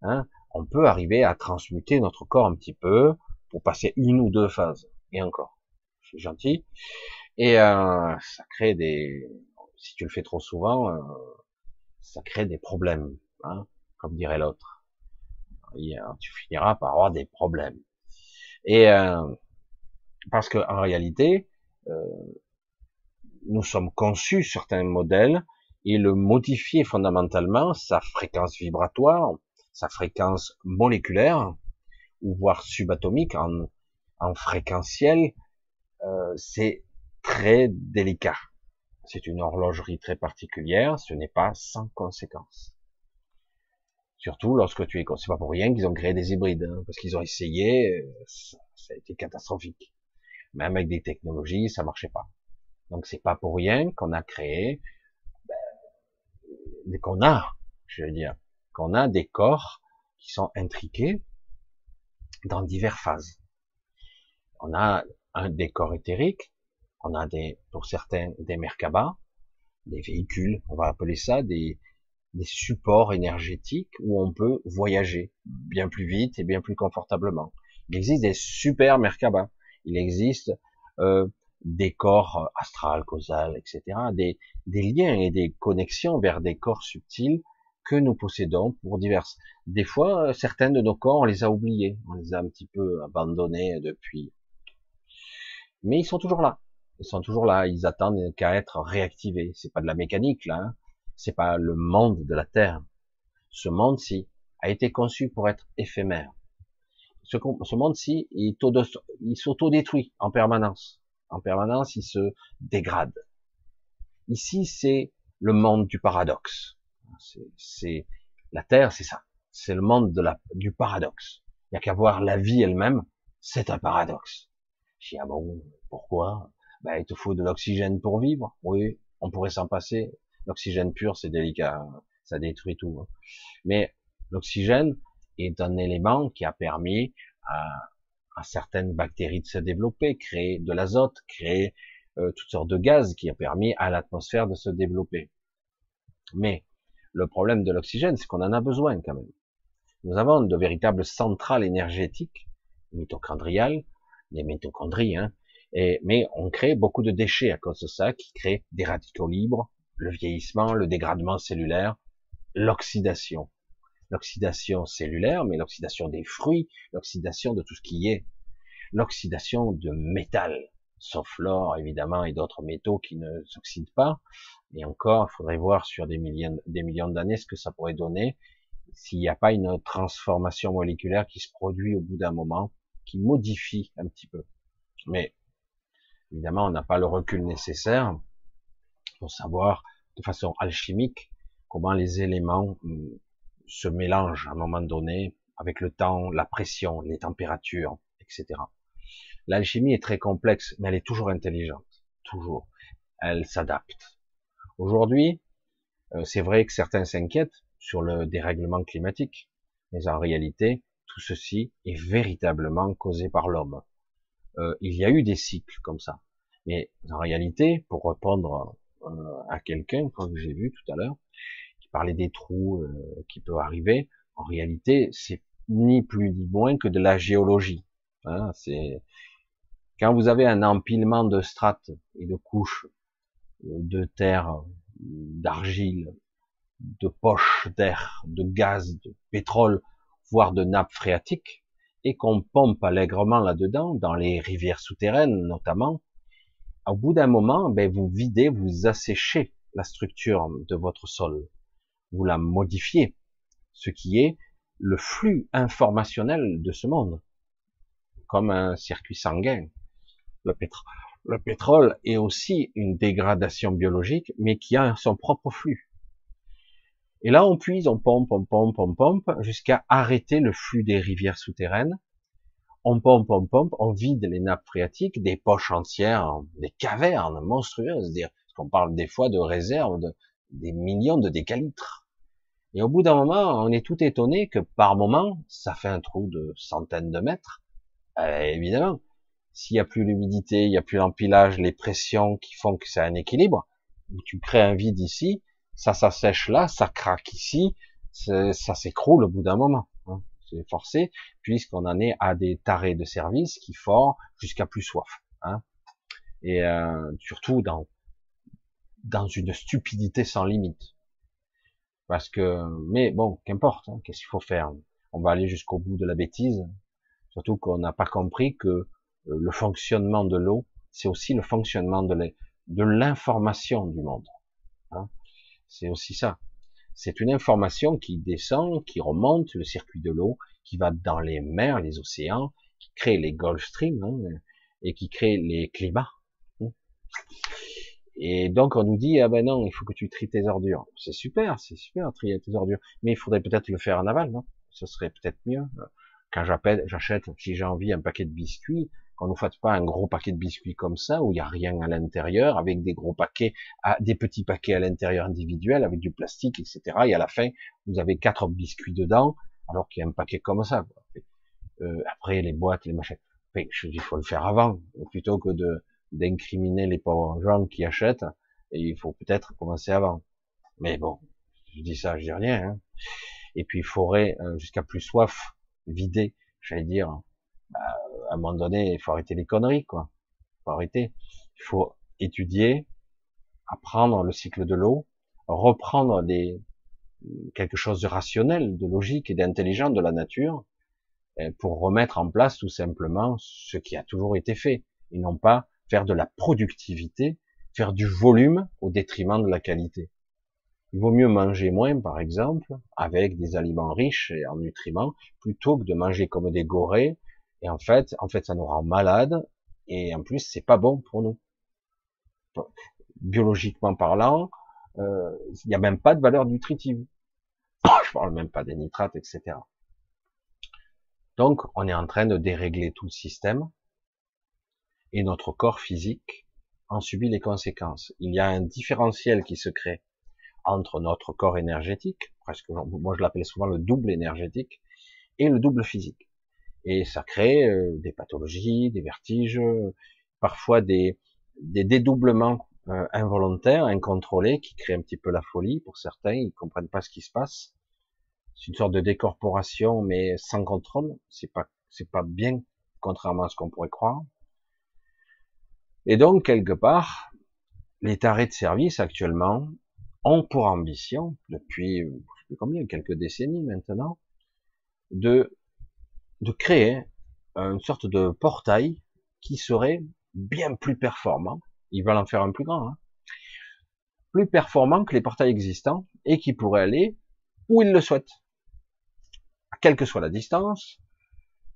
hein, on peut arriver à transmuter notre corps un petit peu pour passer une ou deux phases. et encore, suis gentil. Et euh, ça crée des, si tu le fais trop souvent, euh, ça crée des problèmes, hein, comme dirait l'autre. Tu finiras par avoir des problèmes. Et euh, parce que en réalité, euh, nous sommes conçus certains modèles et le modifier fondamentalement sa fréquence vibratoire, sa fréquence moléculaire ou voire subatomique en, en fréquentiel, euh, c'est très délicat. C'est une horlogerie très particulière, ce n'est pas sans conséquence. Surtout lorsque tu es, c'est pas pour rien qu'ils ont créé des hybrides, hein, parce qu'ils ont essayé, ça, ça, a été catastrophique. Même avec des technologies, ça marchait pas. Donc c'est pas pour rien qu'on a créé, ben, qu'on a, je veux dire, qu'on a des corps qui sont intriqués dans diverses phases. On a un des corps éthériques, on a des, pour certains, des Merkaba, des véhicules, on va appeler ça des, supports énergétiques où on peut voyager bien plus vite et bien plus confortablement. Il existe des super Merkaba. Il existe euh, des corps astral, causal, etc. Des, des liens et des connexions vers des corps subtils que nous possédons pour diverses. Des fois, certains de nos corps, on les a oubliés, on les a un petit peu abandonnés depuis. Mais ils sont toujours là. Ils sont toujours là, ils attendent qu'à être réactivés. C'est pas de la mécanique là, hein. c'est pas le monde de la Terre. Ce monde-ci a été conçu pour être éphémère. Ce, monde-ci, il, il s'auto-détruit en permanence. En permanence, il se dégrade. Ici, c'est le monde du paradoxe. C'est la Terre, c'est ça. C'est le monde du paradoxe. Il n'y a qu'à voir la vie elle-même, c'est un paradoxe. Je dis ah bon, pourquoi? Ben, il te faut de l'oxygène pour vivre. Oui, on pourrait s'en passer. L'oxygène pur, c'est délicat, ça détruit tout. Hein. Mais l'oxygène est un élément qui a permis à, certaines bactéries de se développer, créer de l'azote, créer euh, toutes sortes de gaz qui a permis à l'atmosphère de se développer. Mais le problème de l'oxygène, c'est qu'on en a besoin quand même. Nous avons de véritables centrales énergétiques, mitochondriales, des mitochondries, hein, mais on crée beaucoup de déchets à cause de ça, qui créent des radicaux libres, le vieillissement, le dégradement cellulaire, l'oxydation. L'oxydation cellulaire, mais l'oxydation des fruits, l'oxydation de tout ce qui est, l'oxydation de métal, sauf l'or évidemment et d'autres métaux qui ne s'oxydent pas. Et encore, il faudrait voir sur des millions, des millions d'années ce que ça pourrait donner s'il n'y a pas une transformation moléculaire qui se produit au bout d'un moment, qui modifie un petit peu. Mais Évidemment, on n'a pas le recul nécessaire pour savoir de façon alchimique comment les éléments hum, se mélangent à un moment donné avec le temps, la pression, les températures, etc. L'alchimie est très complexe, mais elle est toujours intelligente, toujours. Elle s'adapte. Aujourd'hui, euh, c'est vrai que certains s'inquiètent sur le dérèglement climatique, mais en réalité, tout ceci est véritablement causé par l'homme. Euh, il y a eu des cycles comme ça. Mais en réalité, pour répondre euh, à quelqu'un, que j'ai vu tout à l'heure, qui parlait des trous euh, qui peuvent arriver, en réalité, c'est ni plus ni moins que de la géologie. Hein, c'est quand vous avez un empilement de strates et de couches de terre, d'argile, de poches d'air, de gaz, de pétrole, voire de nappes phréatiques, et qu'on pompe allègrement là-dedans, dans les rivières souterraines notamment, au bout d'un moment, ben, vous videz, vous asséchez la structure de votre sol, vous la modifiez, ce qui est le flux informationnel de ce monde, comme un circuit sanguin. Le, pétrole, le pétrole est aussi une dégradation biologique, mais qui a son propre flux. Et là, on puise, on pompe, on pompe, on pompe, jusqu'à arrêter le flux des rivières souterraines. On pompe, on pompe, on vide les nappes phréatiques, des poches entières, des cavernes monstrueuses, dire qu'on parle des fois de réserves de des millions de décalitres. Et au bout d'un moment, on est tout étonné que par moment, ça fait un trou de centaines de mètres. Euh, évidemment, s'il n'y a plus l'humidité, il n'y a plus l'empilage, les pressions qui font que c'est un équilibre, tu crées un vide ici, ça s'assèche là, ça craque ici, ça s'écroule au bout d'un moment. Hein. c'est forcé, puisqu'on en est à des tarés de service qui font jusqu'à plus soif. Hein. Et euh, surtout dans dans une stupidité sans limite. Parce que, mais bon, qu'importe, hein, qu'est-ce qu'il faut faire? On va aller jusqu'au bout de la bêtise, surtout qu'on n'a pas compris que euh, le fonctionnement de l'eau, c'est aussi le fonctionnement de l'information du monde. C'est aussi ça. C'est une information qui descend, qui remonte le circuit de l'eau, qui va dans les mers, les océans, qui crée les Gulf Stream hein, et qui crée les climats. Et donc on nous dit ah ben non, il faut que tu tries tes ordures. C'est super, c'est super trier tes ordures, mais il faudrait peut-être le faire en aval, non? Ce serait peut-être mieux. Quand j'achète, si j'ai envie un paquet de biscuits, qu'on ne fasse pas un gros paquet de biscuits comme ça où il y a rien à l'intérieur, avec des gros paquets, des petits paquets à l'intérieur individuels avec du plastique, etc. Et à la fin, vous avez quatre biscuits dedans, alors qu'il y a un paquet comme ça. Euh, après les boîtes, les machins. il faut le faire avant, plutôt que de d'incriminer les pauvres gens qui achètent, et il faut peut-être commencer avant. Mais bon, je dis ça, je dis rien. Hein. Et puis il faudrait, euh, jusqu'à plus soif, vider, j'allais dire, bah, à un moment donné, il faut arrêter les conneries, quoi. Il faut arrêter. Il faut étudier, apprendre le cycle de l'eau, reprendre des, quelque chose de rationnel, de logique et d'intelligent de la nature, euh, pour remettre en place tout simplement ce qui a toujours été fait, et non pas faire de la productivité, faire du volume au détriment de la qualité. Il vaut mieux manger moins, par exemple, avec des aliments riches et en nutriments, plutôt que de manger comme des gorées. Et en fait, en fait, ça nous rend malades. Et en plus, c'est pas bon pour nous. Biologiquement parlant, euh, il n'y a même pas de valeur nutritive. Je parle même pas des nitrates, etc. Donc, on est en train de dérégler tout le système et notre corps physique en subit les conséquences. Il y a un différentiel qui se crée entre notre corps énergétique, presque, moi je l'appelle souvent le double énergétique, et le double physique. Et ça crée euh, des pathologies, des vertiges, parfois des, des dédoublements euh, involontaires, incontrôlés, qui créent un petit peu la folie pour certains, ils comprennent pas ce qui se passe. C'est une sorte de décorporation, mais sans contrôle. C'est pas, c'est pas bien, contrairement à ce qu'on pourrait croire. Et donc, quelque part, les tarés de service actuellement ont pour ambition, depuis, je sais plus combien, quelques décennies maintenant, de, de créer une sorte de portail qui serait bien plus performant. Ils veulent en faire un plus grand, hein, plus performant que les portails existants et qui pourrait aller où ils le souhaitent, quelle que soit la distance,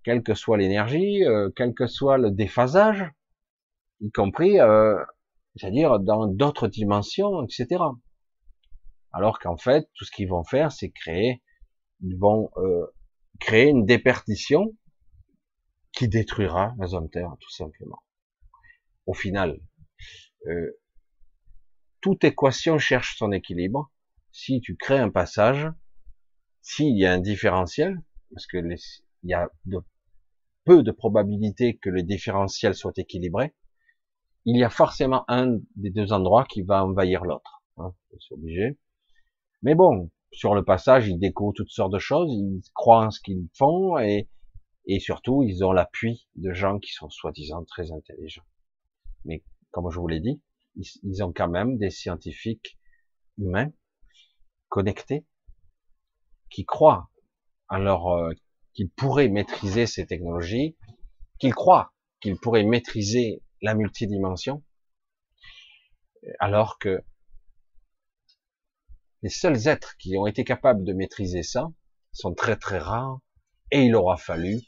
quelle que soit l'énergie, euh, quel que soit le déphasage, y compris, euh, c'est-à-dire dans d'autres dimensions, etc. Alors qu'en fait, tout ce qu'ils vont faire, c'est créer, ils vont euh, créer une déperdition qui détruira la zone Terre, tout simplement. Au final, euh, toute équation cherche son équilibre. Si tu crées un passage, s'il y a un différentiel, parce que il y a de, peu de probabilité que le différentiel soit équilibré, il y a forcément un des deux endroits qui va envahir l'autre. Hein, c'est obligé. Mais bon, sur le passage, ils découvrent toutes sortes de choses, ils croient en ce qu'ils font et, et surtout, ils ont l'appui de gens qui sont soi-disant très intelligents. Mais comme je vous l'ai dit, ils, ont quand même des scientifiques humains connectés qui croient en leur euh, qu'ils pourraient maîtriser ces technologies, qu'ils croient qu'ils pourraient maîtriser la multidimension, alors que les seuls êtres qui ont été capables de maîtriser ça sont très très rares, et il aura fallu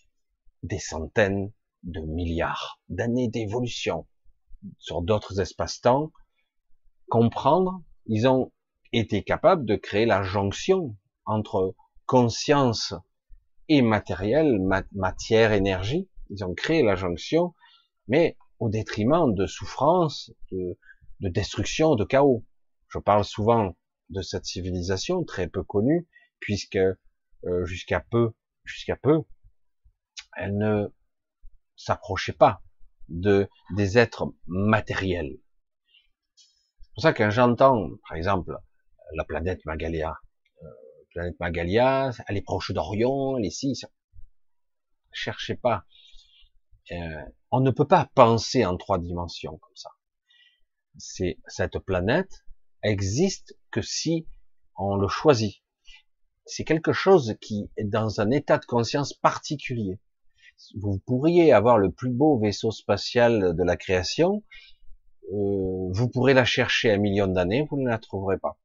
des centaines de milliards d'années d'évolution sur d'autres espaces-temps, comprendre, ils ont été capables de créer la jonction entre conscience et matériel, matière, énergie. Ils ont créé la jonction, mais au détriment de souffrance, de, destruction, de chaos. Je parle souvent de cette civilisation très peu connue, puisque euh, jusqu'à peu, jusqu'à peu, elle ne s'approchait pas de des êtres matériels. C'est pour ça que j'entends, par exemple, la planète Magalia, euh, planète Magalia, elle est proche d'Orion, elle est ici. Cherchez pas. Euh, on ne peut pas penser en trois dimensions comme ça. C'est cette planète existe que si on le choisit. C'est quelque chose qui est dans un état de conscience particulier. Vous pourriez avoir le plus beau vaisseau spatial de la création, euh, vous pourrez la chercher un million d'années, vous ne la trouverez pas.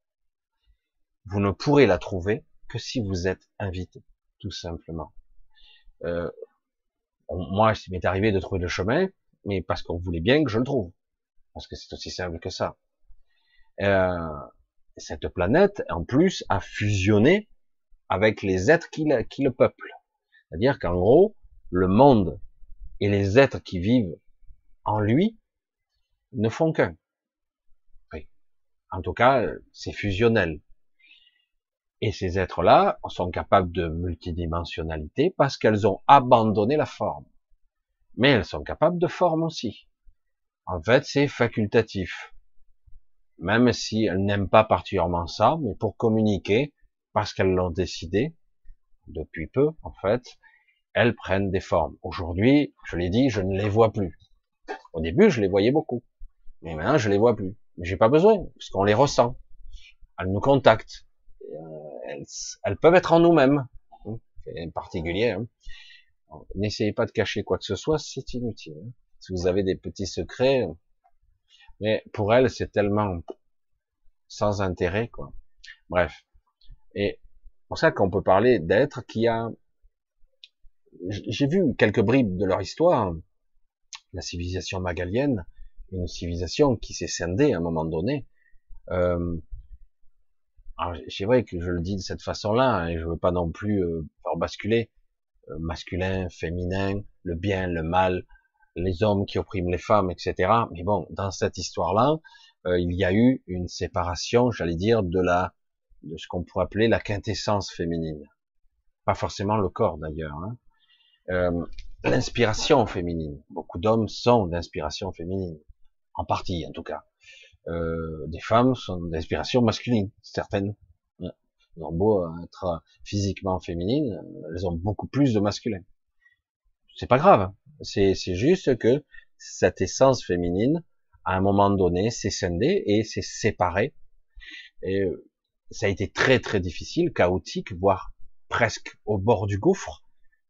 Vous ne pourrez la trouver que si vous êtes invité, tout simplement. Euh, moi, il m'est arrivé de trouver le chemin, mais parce qu'on voulait bien que je le trouve. Parce que c'est aussi simple que ça. Euh, cette planète, en plus, a fusionné avec les êtres qui, le peuplent. C'est-à-dire qu'en gros, le monde et les êtres qui vivent en lui ne font qu'un. En tout cas, c'est fusionnel. Et ces êtres-là sont capables de multidimensionnalité parce qu'elles ont abandonné la forme. Mais elles sont capables de forme aussi. En fait, c'est facultatif. Même si elles n'aiment pas particulièrement ça, mais pour communiquer, parce qu'elles l'ont décidé, depuis peu, en fait, elles prennent des formes. Aujourd'hui, je l'ai dit, je ne les vois plus. Au début, je les voyais beaucoup. Mais maintenant, je les vois plus. Mais j'ai pas besoin, parce qu'on les ressent. Elles nous contactent. Euh, elles, peuvent être en nous-mêmes. C'est particulier. Hein. N'essayez pas de cacher quoi que ce soit, c'est inutile. Hein. Si vous avez des petits secrets, mais pour elles, c'est tellement sans intérêt, quoi. Bref. Et pour ça qu'on peut parler d'êtres qui a, j'ai vu quelques bribes de leur histoire, la civilisation magalienne, une civilisation qui s'est scindée à un moment donné. Euh, c'est vrai que je le dis de cette façon-là, hein, et je veux pas non plus euh, faire basculer euh, masculin, féminin, le bien, le mal, les hommes qui oppriment les femmes, etc. Mais bon, dans cette histoire-là, euh, il y a eu une séparation, j'allais dire, de la, de ce qu'on pourrait appeler la quintessence féminine. Pas forcément le corps d'ailleurs. Hein. Euh, l'inspiration féminine. Beaucoup d'hommes sont d'inspiration féminine en partie en tout cas. Euh, des femmes sont d'inspiration masculine, certaines. Elles ont beau être physiquement féminines, elles ont beaucoup plus de masculin. C'est pas grave, c'est juste que cette essence féminine, à un moment donné, s'est scindée et s'est séparée. Et euh, ça a été très très difficile, chaotique, voire presque au bord du gouffre,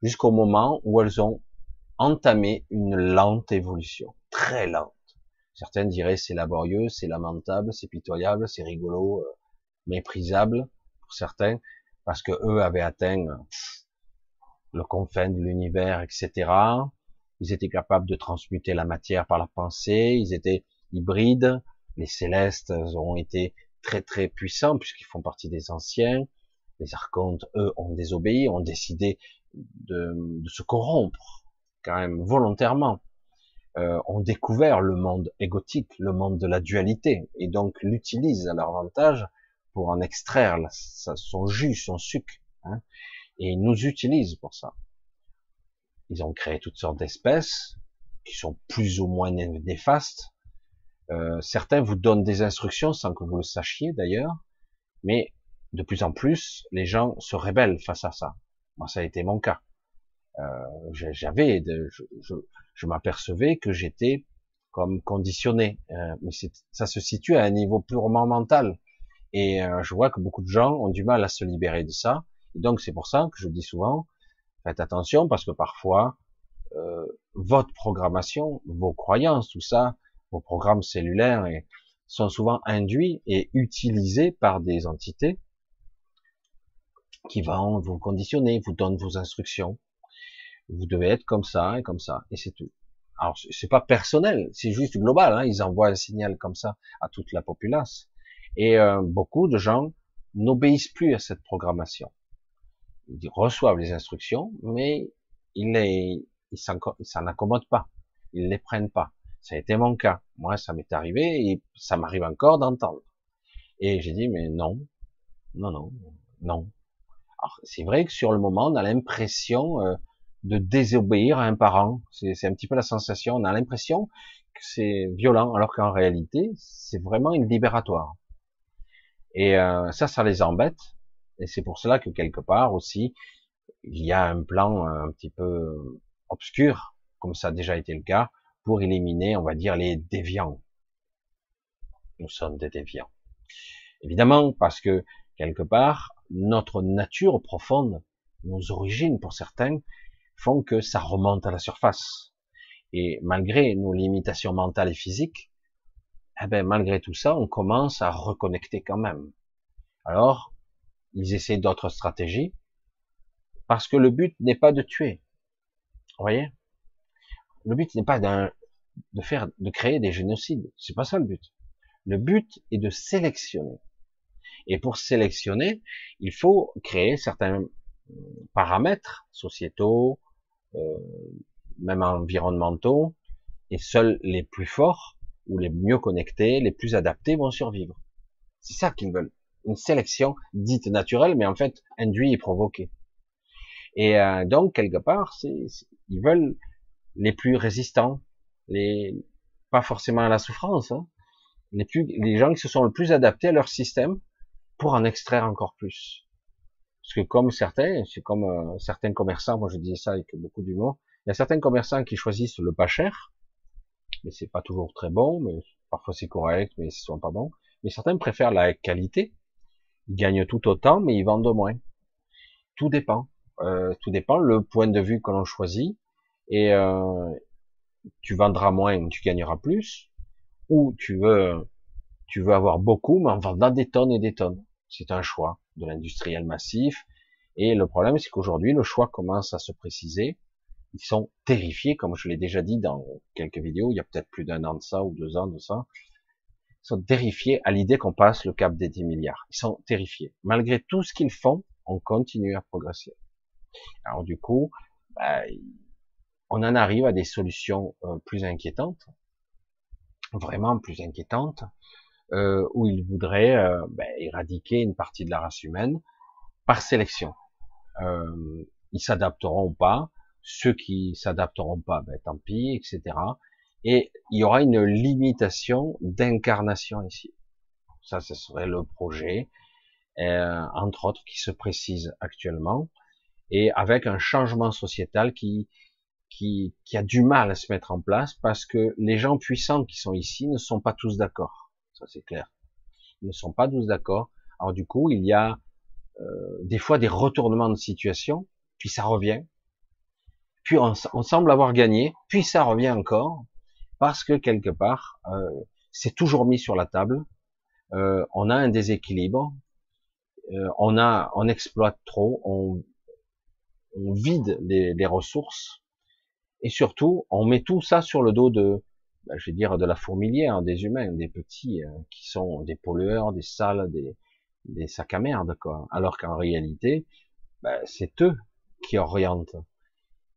jusqu'au moment où elles ont entamé une lente évolution, très lente. Certains diraient c'est laborieux, c'est lamentable, c'est pitoyable, c'est rigolo, euh, méprisable pour certains, parce que eux avaient atteint le confin de l'univers, etc. Ils étaient capables de transmuter la matière par la pensée, ils étaient hybrides, les célestes ont été très très puissants puisqu'ils font partie des anciens, les archontes, eux, ont désobéi, ont décidé de, se corrompre, quand même volontairement. Euh, ont découvert le monde égotique, le monde de la dualité, et donc l'utilisent à leur avantage pour en extraire son jus, son sucre, hein, et ils nous utilisent pour ça. Ils ont créé toutes sortes d'espèces qui sont plus ou moins néfastes. Euh, certains vous donnent des instructions sans que vous le sachiez d'ailleurs, mais de plus en plus, les gens se rebellent face à ça. Moi, ça a été mon cas. Euh, j'avais, je, je, je m'apercevais que j'étais comme conditionné. Euh, mais ça se situe à un niveau purement mental. Et euh, je vois que beaucoup de gens ont du mal à se libérer de ça. Donc c'est pour ça que je dis souvent, faites attention parce que parfois euh, votre programmation, vos croyances, tout ça, vos programmes cellulaires sont souvent induits et utilisés par des entités qui vont vous conditionner, vous donnent vos instructions vous devez être comme ça et comme ça, et c'est tout. Alors c'est pas personnel, c'est juste global. Hein, ils envoient un signal comme ça à toute la populace. Et euh, beaucoup de gens n'obéissent plus à cette programmation. Ils reçoivent les instructions, mais ils les, ils s'en accommodent pas, ils les prennent pas. Ça a été mon cas. Moi, ça m'est arrivé et ça m'arrive encore d'entendre. Et j'ai dit mais non, non, non, non. Alors c'est vrai que sur le moment, on a l'impression euh, de désobéir à un parent. C'est un petit peu la sensation. On a l'impression que c'est violent, alors qu'en réalité, c'est vraiment une libératoire. Et euh, ça, ça les embête. Et c'est pour cela que quelque part aussi, il y a un plan un petit peu obscur, comme ça a déjà été le cas, pour éliminer, on va dire, les déviants. Nous sommes des déviants. Évidemment, parce que quelque part, notre nature profonde, nos origines pour certains, font que ça remonte à la surface. Et malgré nos limitations mentales et physiques, eh ben, malgré tout ça, on commence à reconnecter quand même. Alors, ils essaient d'autres stratégies, parce que le but n'est pas de tuer. Vous voyez? Le but n'est pas de faire, de créer des génocides. C'est pas ça le but. Le but est de sélectionner. Et pour sélectionner, il faut créer certains paramètres sociétaux, euh, même environnementaux, et seuls les plus forts ou les mieux connectés, les plus adaptés vont survivre. C'est ça qu'ils veulent. Une sélection dite naturelle, mais en fait induite et provoquée. Et euh, donc quelque part, c'est, ils veulent les plus résistants, les pas forcément à la souffrance, hein, les plus, les gens qui se sont le plus adaptés à leur système pour en extraire encore plus. Parce que comme certains, c'est comme euh, certains commerçants, moi je disais ça avec beaucoup d'humour, il y a certains commerçants qui choisissent le pas cher, mais c'est pas toujours très bon, mais parfois c'est correct, mais ce sont pas bons. Mais certains préfèrent la qualité, ils gagnent tout autant, mais ils vendent moins. Tout dépend. Euh, tout dépend le point de vue que l'on choisit. Et euh, tu vendras moins, tu gagneras plus, ou tu veux, tu veux avoir beaucoup, mais en vendant des tonnes et des tonnes. C'est un choix de l'industriel massif. Et le problème, c'est qu'aujourd'hui, le choix commence à se préciser. Ils sont terrifiés, comme je l'ai déjà dit dans quelques vidéos, il y a peut-être plus d'un an de ça ou deux ans de ça. Sont terrifiés à l'idée qu'on passe le cap des 10 milliards. Ils sont terrifiés. Malgré tout ce qu'ils font, on continue à progresser. Alors du coup, bah, on en arrive à des solutions euh, plus inquiétantes, vraiment plus inquiétantes, euh, où ils voudraient euh, bah, éradiquer une partie de la race humaine par sélection. Euh, ils s'adapteront ou pas, ceux qui s'adapteront pas, ben, tant pis, etc. Et il y aura une limitation d'incarnation ici. Ça, ce serait le projet, euh, entre autres, qui se précise actuellement, et avec un changement sociétal qui, qui, a du mal à se mettre en place parce que les gens puissants qui sont ici ne sont pas tous d'accord. Ça, c'est clair. Ils ne sont pas tous d'accord. Alors du coup, il y a euh, des fois des retournements de situation, puis ça revient, puis on, semble avoir gagné, puis ça revient encore, parce que quelque part, euh, c'est toujours mis sur la table, euh, on a un déséquilibre, euh, on a, on exploite trop, on, on vide les, les, ressources, et surtout, on met tout ça sur le dos de, ben, je vais dire, de la fourmilière, des humains, des petits, euh, qui sont des pollueurs, des sales, des, des sacs à merde, quoi. Alors qu'en réalité, ben, c'est eux qui orientent.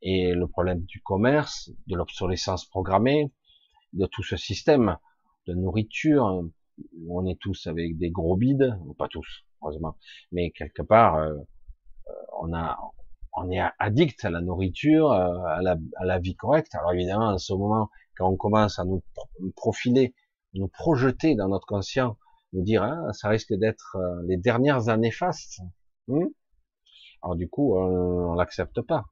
Et le problème du commerce, de l'obsolescence programmée, de tout ce système de nourriture, on est tous avec des gros bides, pas tous, heureusement, mais quelque part, euh, euh, on a, on est addict à la nourriture, euh, à la, vie correcte. Alors évidemment, à ce moment, quand on commence à nous profiler, nous projeter dans notre conscient, nous dire, ah, ça risque d'être les dernières années fastes. Hmm? Alors du coup, on, on l'accepte pas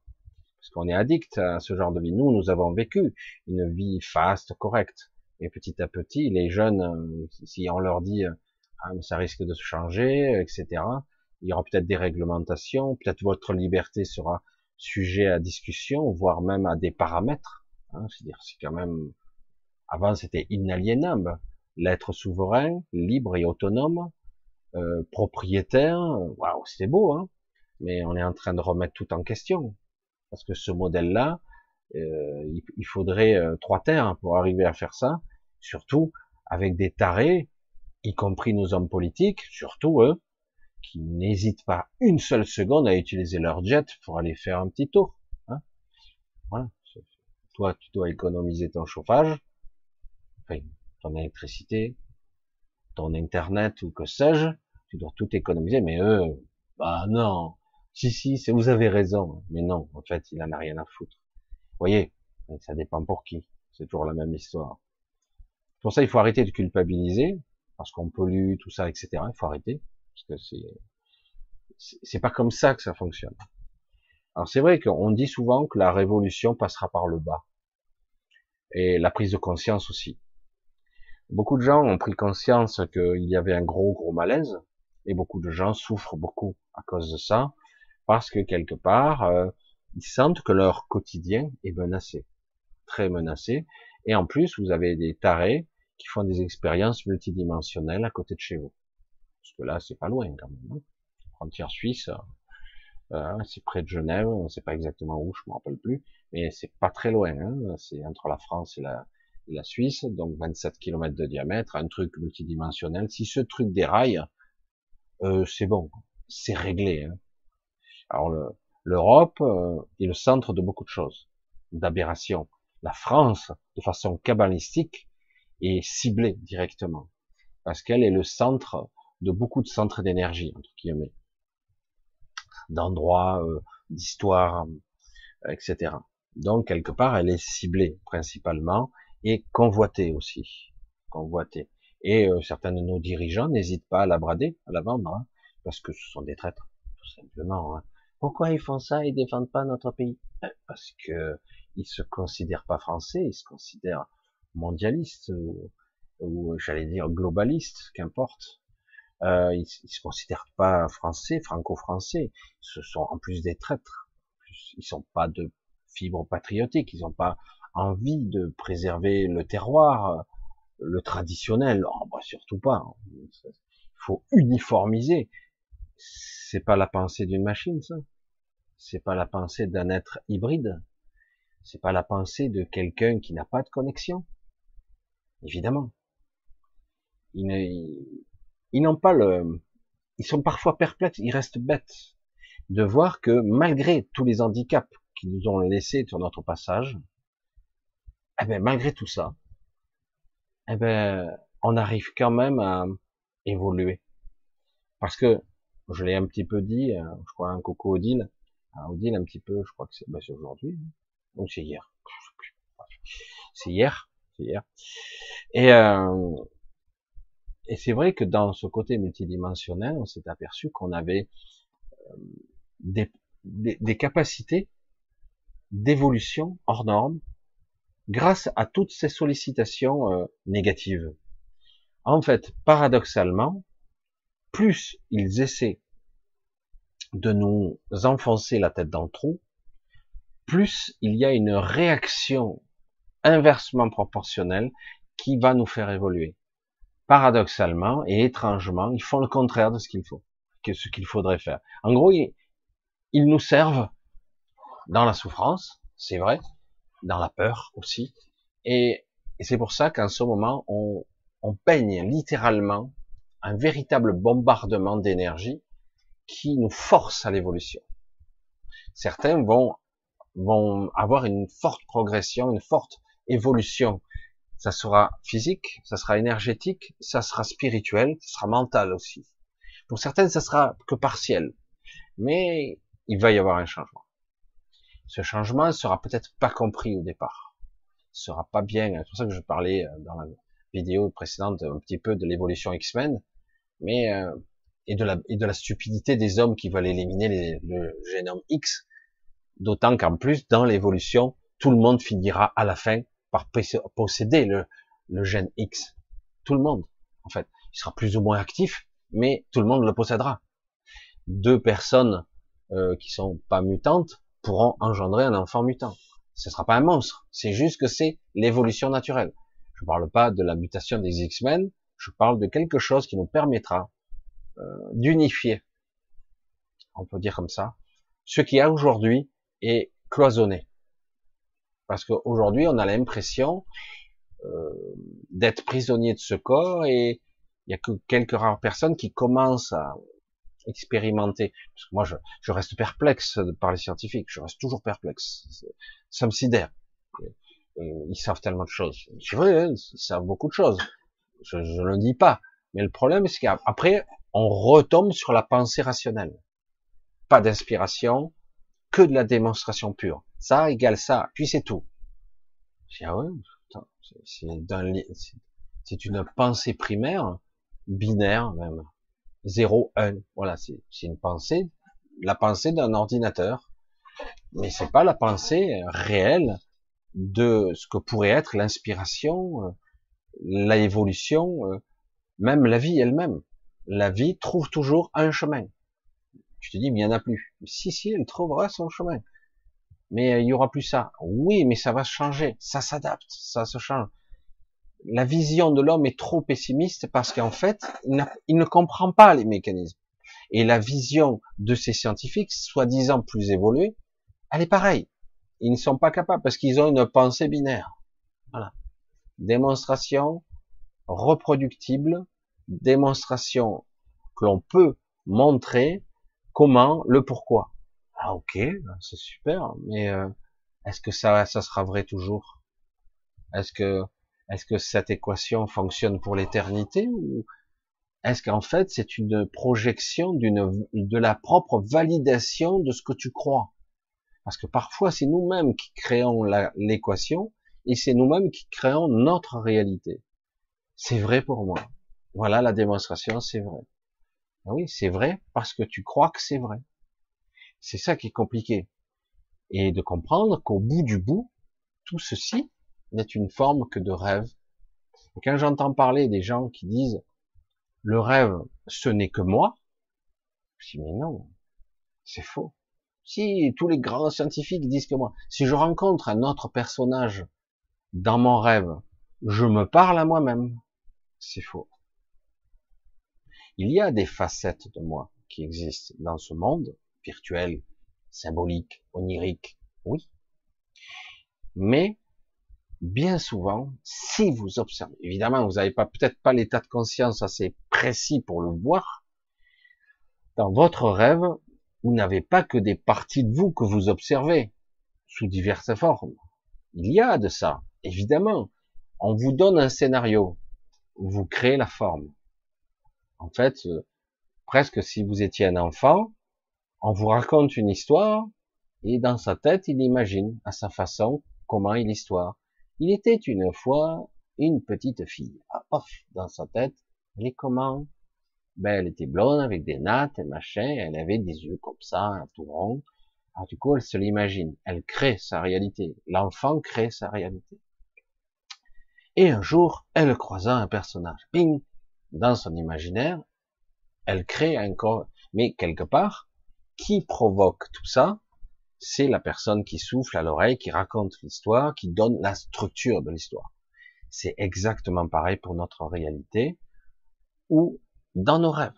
parce qu'on est addict à ce genre de vie. Nous, nous avons vécu une vie faste, correcte. Et petit à petit, les jeunes, euh, si on leur dit, euh, ah, mais ça risque de se changer, etc., il y aura peut-être des réglementations, peut-être votre liberté sera sujet à discussion, voire même à des paramètres. Hein, C'est-à-dire, c'est quand même, avant c'était inaliénable, l'être souverain, libre et autonome, euh, propriétaire, waouh, c'était beau, hein mais on est en train de remettre tout en question. Parce que ce modèle-là, euh, il, faudrait euh, trois terres pour arriver à faire ça, surtout avec des tarés, y compris nos hommes politiques, surtout eux, qui n'hésitent pas une seule seconde à utiliser leur jet pour aller faire un petit tour. Hein voilà. Toi, tu dois économiser ton chauffage, ton électricité, ton internet ou que sais-je, tu dois tout économiser, mais eux, bah non, si, si, vous avez raison. Mais non, en fait, il en a rien à foutre. Vous voyez, ça dépend pour qui. C'est toujours la même histoire. Pour ça, il faut arrêter de culpabiliser, parce qu'on pollue, tout ça, etc. Il faut arrêter, parce que c'est, c'est pas comme ça que ça fonctionne. Alors c'est vrai qu'on dit souvent que la révolution passera par le bas. Et la prise de conscience aussi. Beaucoup de gens ont pris conscience qu'il y avait un gros, gros malaise. Et beaucoup de gens souffrent beaucoup à cause de ça. Parce que quelque part, euh, ils sentent que leur quotidien est menacé. Très menacé. Et en plus, vous avez des tarés qui font des expériences multidimensionnelles à côté de chez vous. Parce que là, c'est pas loin quand même. Hein. Frontière suisse, euh, c'est près de Genève, on sait pas exactement où, je me rappelle plus, mais c'est pas très loin. Hein. C'est entre la France et la, la Suisse, donc 27 km de diamètre, un truc multidimensionnel. Si ce truc déraille, euh, c'est bon, c'est réglé. Hein. Alors l'Europe euh, est le centre de beaucoup de choses, d'aberrations. La France, de façon cabalistique, est ciblée directement parce qu'elle est le centre de beaucoup de centres d'énergie entre guillemets, d'endroits, euh, d'histoires, etc. Donc quelque part, elle est ciblée principalement et convoitée aussi, convoitée. Et euh, certains de nos dirigeants n'hésitent pas à la brader, à la vendre, hein, parce que ce sont des traîtres, tout simplement. Hein. Pourquoi ils font ça Ils défendent pas notre pays? Ben, Parce que ils se considèrent pas français, ils se considèrent mondialistes ou, ou j'allais dire globalistes, qu'importe. Euh, ils, ils se considèrent pas français, franco-français. Ce sont en plus des traîtres. Ils sont pas de fibre patriotique. Ils n'ont pas envie de préserver le terroir, le traditionnel. Oh, bah, surtout pas. Il faut uniformiser. C'est pas la pensée d'une machine, ça. C'est pas la pensée d'un être hybride. C'est pas la pensée de quelqu'un qui n'a pas de connexion. Évidemment. Ils n'ont pas le, ils sont parfois perplexes, ils restent bêtes de voir que malgré tous les handicaps qui nous ont laissés sur notre passage, eh ben, malgré tout ça, eh ben, on arrive quand même à évoluer. Parce que, je l'ai un petit peu dit, euh, je crois un coco Odile, Odile un petit peu, je crois que c'est ben, aujourd'hui, ou c'est hier. C'est hier, c'est hier. Et, euh, et c'est vrai que dans ce côté multidimensionnel, on s'est aperçu qu'on avait euh, des, des, des capacités d'évolution hors normes grâce à toutes ces sollicitations euh, négatives. En fait, paradoxalement, plus ils essaient de nous enfoncer la tête dans le trou, plus il y a une réaction inversement proportionnelle qui va nous faire évoluer. Paradoxalement et étrangement, ils font le contraire de ce qu'il faut, que ce qu'il faudrait faire. En gros, ils, nous servent dans la souffrance, c'est vrai, dans la peur aussi. Et, c'est pour ça qu'en ce moment, on peigne littéralement un véritable bombardement d'énergie qui nous force à l'évolution. Certains vont, vont avoir une forte progression, une forte évolution. Ça sera physique, ça sera énergétique, ça sera spirituel, ça sera mental aussi. Pour certaines, ça sera que partiel. Mais il va y avoir un changement ce changement ne sera peut-être pas compris au départ. Ce sera pas bien. C'est pour ça que je parlais euh, dans la vidéo précédente un petit peu de l'évolution X-Men, mais euh, et de la et de la stupidité des hommes qui veulent éliminer le génome X. D'autant qu'en plus, dans l'évolution, tout le monde finira à la fin par posséder le, le gène X. Tout le monde, en fait. Il sera plus ou moins actif, mais tout le monde le possédera. Deux personnes euh, qui sont pas mutantes pourront engendrer un enfant mutant. Ce sera pas un monstre, c'est juste que c'est l'évolution naturelle. Je parle pas de la mutation des X-Men, je parle de quelque chose qui nous permettra euh, d'unifier, on peut dire comme ça, ce qui aujourd'hui est cloisonné. Parce qu'aujourd'hui, on a l'impression euh, d'être prisonnier de ce corps et il y a que quelques rares personnes qui commencent à, expérimenter. Parce que moi, je, je, reste perplexe par les scientifiques. Je reste toujours perplexe. Ça me sidère. ils savent tellement de choses. C'est vrai, hein, ils savent beaucoup de choses. Je ne le dis pas. Mais le problème, c'est qu'après, on retombe sur la pensée rationnelle. Pas d'inspiration, que de la démonstration pure. Ça égale ça, puis c'est tout. C'est une pensée primaire, binaire même 0, 1. Voilà, c'est une pensée, la pensée d'un ordinateur. Mais c'est pas la pensée réelle de ce que pourrait être l'inspiration, euh, l'évolution, euh, même la vie elle-même. La vie trouve toujours un chemin. Tu te dis, mais il n'y en a plus. Si, si, elle trouvera son chemin. Mais euh, il y aura plus ça. Oui, mais ça va changer. Ça s'adapte, ça se change. La vision de l'homme est trop pessimiste parce qu'en fait, il, ne comprend pas les mécanismes. Et la vision de ces scientifiques, soi-disant plus évolués, elle est pareille. Ils ne sont pas capables parce qu'ils ont une pensée binaire. Voilà. Démonstration reproductible, démonstration que l'on peut montrer comment, le pourquoi. Ah ok, c'est super, mais euh, est-ce que ça, ça sera vrai toujours? Est-ce que, est-ce que cette équation fonctionne pour l'éternité ou est-ce qu'en fait c'est une projection d'une, de la propre validation de ce que tu crois? Parce que parfois c'est nous-mêmes qui créons l'équation et c'est nous-mêmes qui créons notre réalité. C'est vrai pour moi. Voilà la démonstration, c'est vrai. Ah oui, c'est vrai parce que tu crois que c'est vrai. C'est ça qui est compliqué. Et de comprendre qu'au bout du bout, tout ceci n'est une forme que de rêve. Quand j'entends parler des gens qui disent le rêve, ce n'est que moi, je dis mais non, c'est faux. Si tous les grands scientifiques disent que moi, si je rencontre un autre personnage dans mon rêve, je me parle à moi-même, c'est faux. Il y a des facettes de moi qui existent dans ce monde virtuel, symbolique, onirique, oui. Mais bien souvent, si vous observez, évidemment, vous n'avez peut-être pas l'état de conscience assez précis pour le voir. Dans votre rêve, vous n'avez pas que des parties de vous que vous observez sous diverses formes. Il y a de ça, évidemment. On vous donne un scénario, vous créez la forme. En fait, euh, presque si vous étiez un enfant, on vous raconte une histoire, et dans sa tête, il imagine à sa façon comment est l'histoire. Il était une fois une petite fille. Ah, dans sa tête, elle est comment? Ben, elle était blonde avec des nattes et machin, elle avait des yeux comme ça, tout rond. Alors, du coup, elle se l'imagine. Elle crée sa réalité. L'enfant crée sa réalité. Et un jour, elle croisa un personnage. Ping Dans son imaginaire, elle crée un corps. Mais quelque part, qui provoque tout ça? C'est la personne qui souffle à l'oreille, qui raconte l'histoire, qui donne la structure de l'histoire. C'est exactement pareil pour notre réalité ou dans nos rêves.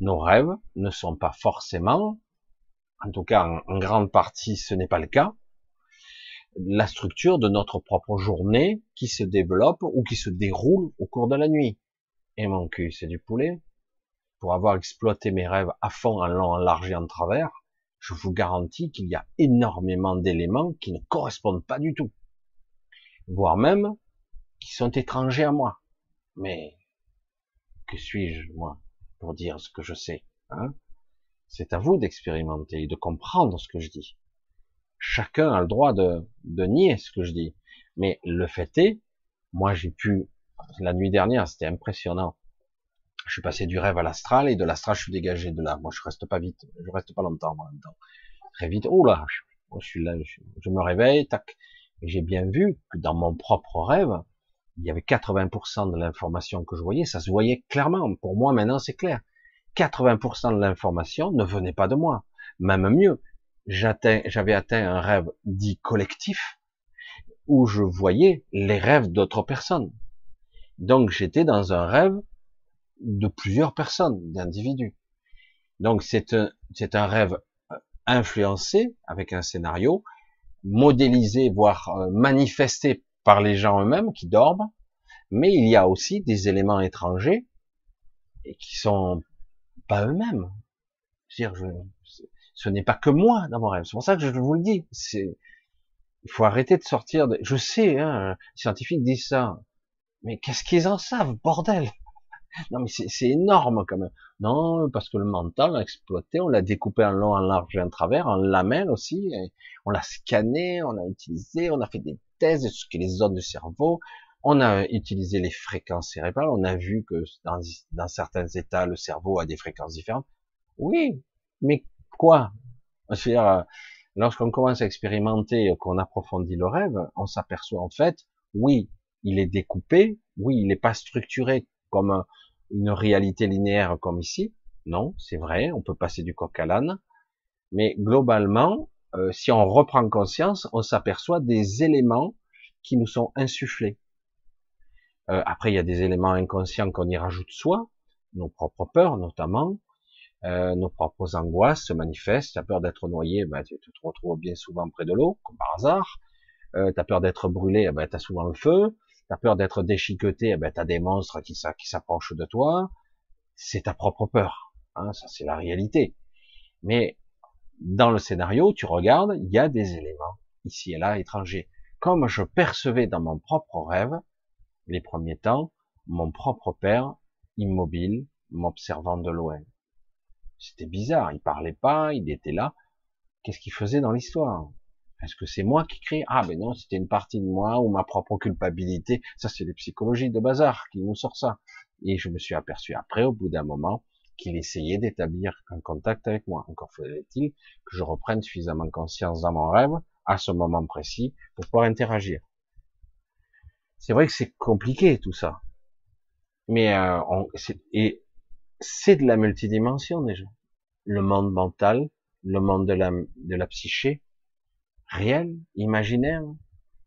Nos rêves ne sont pas forcément, en tout cas en grande partie ce n'est pas le cas, la structure de notre propre journée qui se développe ou qui se déroule au cours de la nuit. Et mon cul, c'est du poulet. Pour avoir exploité mes rêves à fond, en long, en large et en travers, je vous garantis qu'il y a énormément d'éléments qui ne correspondent pas du tout. Voire même qui sont étrangers à moi. Mais que suis-je, moi, pour dire ce que je sais hein? C'est à vous d'expérimenter et de comprendre ce que je dis chacun a le droit de, de nier ce que je dis. Mais le fait est, moi j'ai pu, la nuit dernière, c'était impressionnant. Je suis passé du rêve à l'astral et de l'astral je suis dégagé de là. Moi je reste pas vite, je reste pas longtemps moi dedans. Très vite, oh là, je, suis là, je, me réveille, tac. Et j'ai bien vu que dans mon propre rêve, il y avait 80% de l'information que je voyais, ça se voyait clairement. Pour moi maintenant c'est clair. 80% de l'information ne venait pas de moi. Même mieux, j'avais atteint un rêve dit collectif où je voyais les rêves d'autres personnes. Donc j'étais dans un rêve de plusieurs personnes, d'individus. Donc c'est un, c'est un rêve euh, influencé avec un scénario, modélisé, voire euh, manifesté par les gens eux-mêmes qui dorment, mais il y a aussi des éléments étrangers et qui sont pas eux-mêmes. dire, je, ce n'est pas que moi dans mon rêve. C'est pour ça que je vous le dis. C'est, il faut arrêter de sortir de, je sais, hein, les scientifiques disent ça. Mais qu'est-ce qu'ils en savent, bordel? Non, mais c'est énorme quand même. Non, parce que le mental, on l'a exploité, on l'a découpé en long, en large et en travers, en lamelles aussi, on l'a scanné, on l'a utilisé, on a fait des thèses sur les zones du cerveau, On a utilisé les fréquences cérébrales, on a vu que dans, dans certains états, le cerveau a des fréquences différentes. Oui, mais quoi C'est-à-dire, euh, lorsqu'on commence à expérimenter, qu'on approfondit le rêve, on s'aperçoit en fait, oui, il est découpé, oui, il n'est pas structuré comme une réalité linéaire comme ici. Non, c'est vrai, on peut passer du coq à l'âne, mais globalement, euh, si on reprend conscience, on s'aperçoit des éléments qui nous sont insufflés. Euh, après, il y a des éléments inconscients qu'on y rajoute soi, nos propres peurs notamment, euh, nos propres angoisses se manifestent. Tu peur d'être noyé, ben, tu te retrouves bien souvent près de l'eau, comme par hasard. Euh, peur d'être brûlé, eh ben, tu as souvent le feu. Tu as peur d'être déchiqueté, eh ben, tu as des monstres qui, qui s'approchent de toi. C'est ta propre peur. Hein, ça, c'est la réalité. Mais dans le scénario, tu regardes, il y a des éléments ici et là étrangers. Comme je percevais dans mon propre rêve, les premiers temps, mon propre père, immobile, m'observant de loin. C'était bizarre, il parlait pas, il était là. Qu'est-ce qu'il faisait dans l'histoire? Est-ce que c'est moi qui crie Ah ben non, c'était une partie de moi ou ma propre culpabilité. Ça, c'est les psychologies de bazar qui nous sort ça. Et je me suis aperçu après, au bout d'un moment, qu'il essayait d'établir un contact avec moi. Encore fallait-il que je reprenne suffisamment conscience dans mon rêve, à ce moment précis, pour pouvoir interagir. C'est vrai que c'est compliqué tout ça. Mais euh, et c'est de la multidimension déjà. Le monde mental, le monde de la, de la psyché, réel, imaginaire,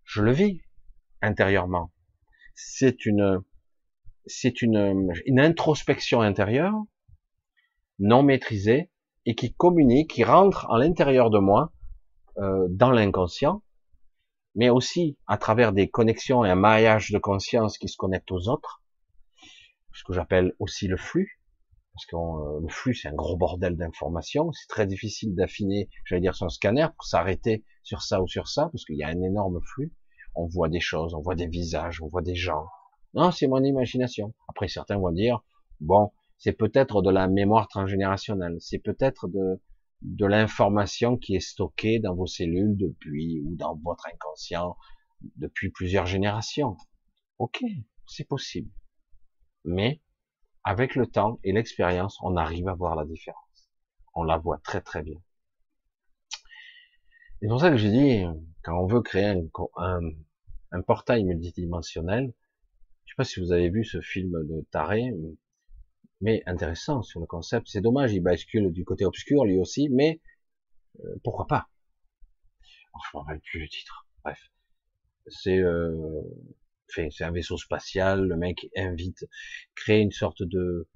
je le vis intérieurement. C'est une, c'est une, une introspection intérieure non maîtrisée et qui communique, qui rentre à l'intérieur de moi, euh, dans l'inconscient, mais aussi à travers des connexions et un maillage de conscience qui se connectent aux autres, ce que j'appelle aussi le flux, parce que euh, le flux c'est un gros bordel d'informations, c'est très difficile d'affiner, j'allais dire son scanner pour s'arrêter sur ça ou sur ça, parce qu'il y a un énorme flux. On voit des choses, on voit des visages, on voit des gens. Non, c'est mon imagination. Après certains vont dire, bon, c'est peut-être de la mémoire transgénérationnelle, c'est peut-être de, de l'information qui est stockée dans vos cellules depuis, ou dans votre inconscient depuis plusieurs générations. Ok, c'est possible. Mais, avec le temps et l'expérience, on arrive à voir la différence. On la voit très très bien. C'est pour ça que j'ai dit, quand on veut créer un, portail multidimensionnel, je sais pas si vous avez vu ce film de Taré, mais intéressant sur le concept. C'est dommage, il bascule du côté obscur lui aussi, mais euh, pourquoi pas? Oh, Je ne me rappelle plus le titre. Bref, c'est euh, c'est un vaisseau spatial. Le mec invite, crée une sorte de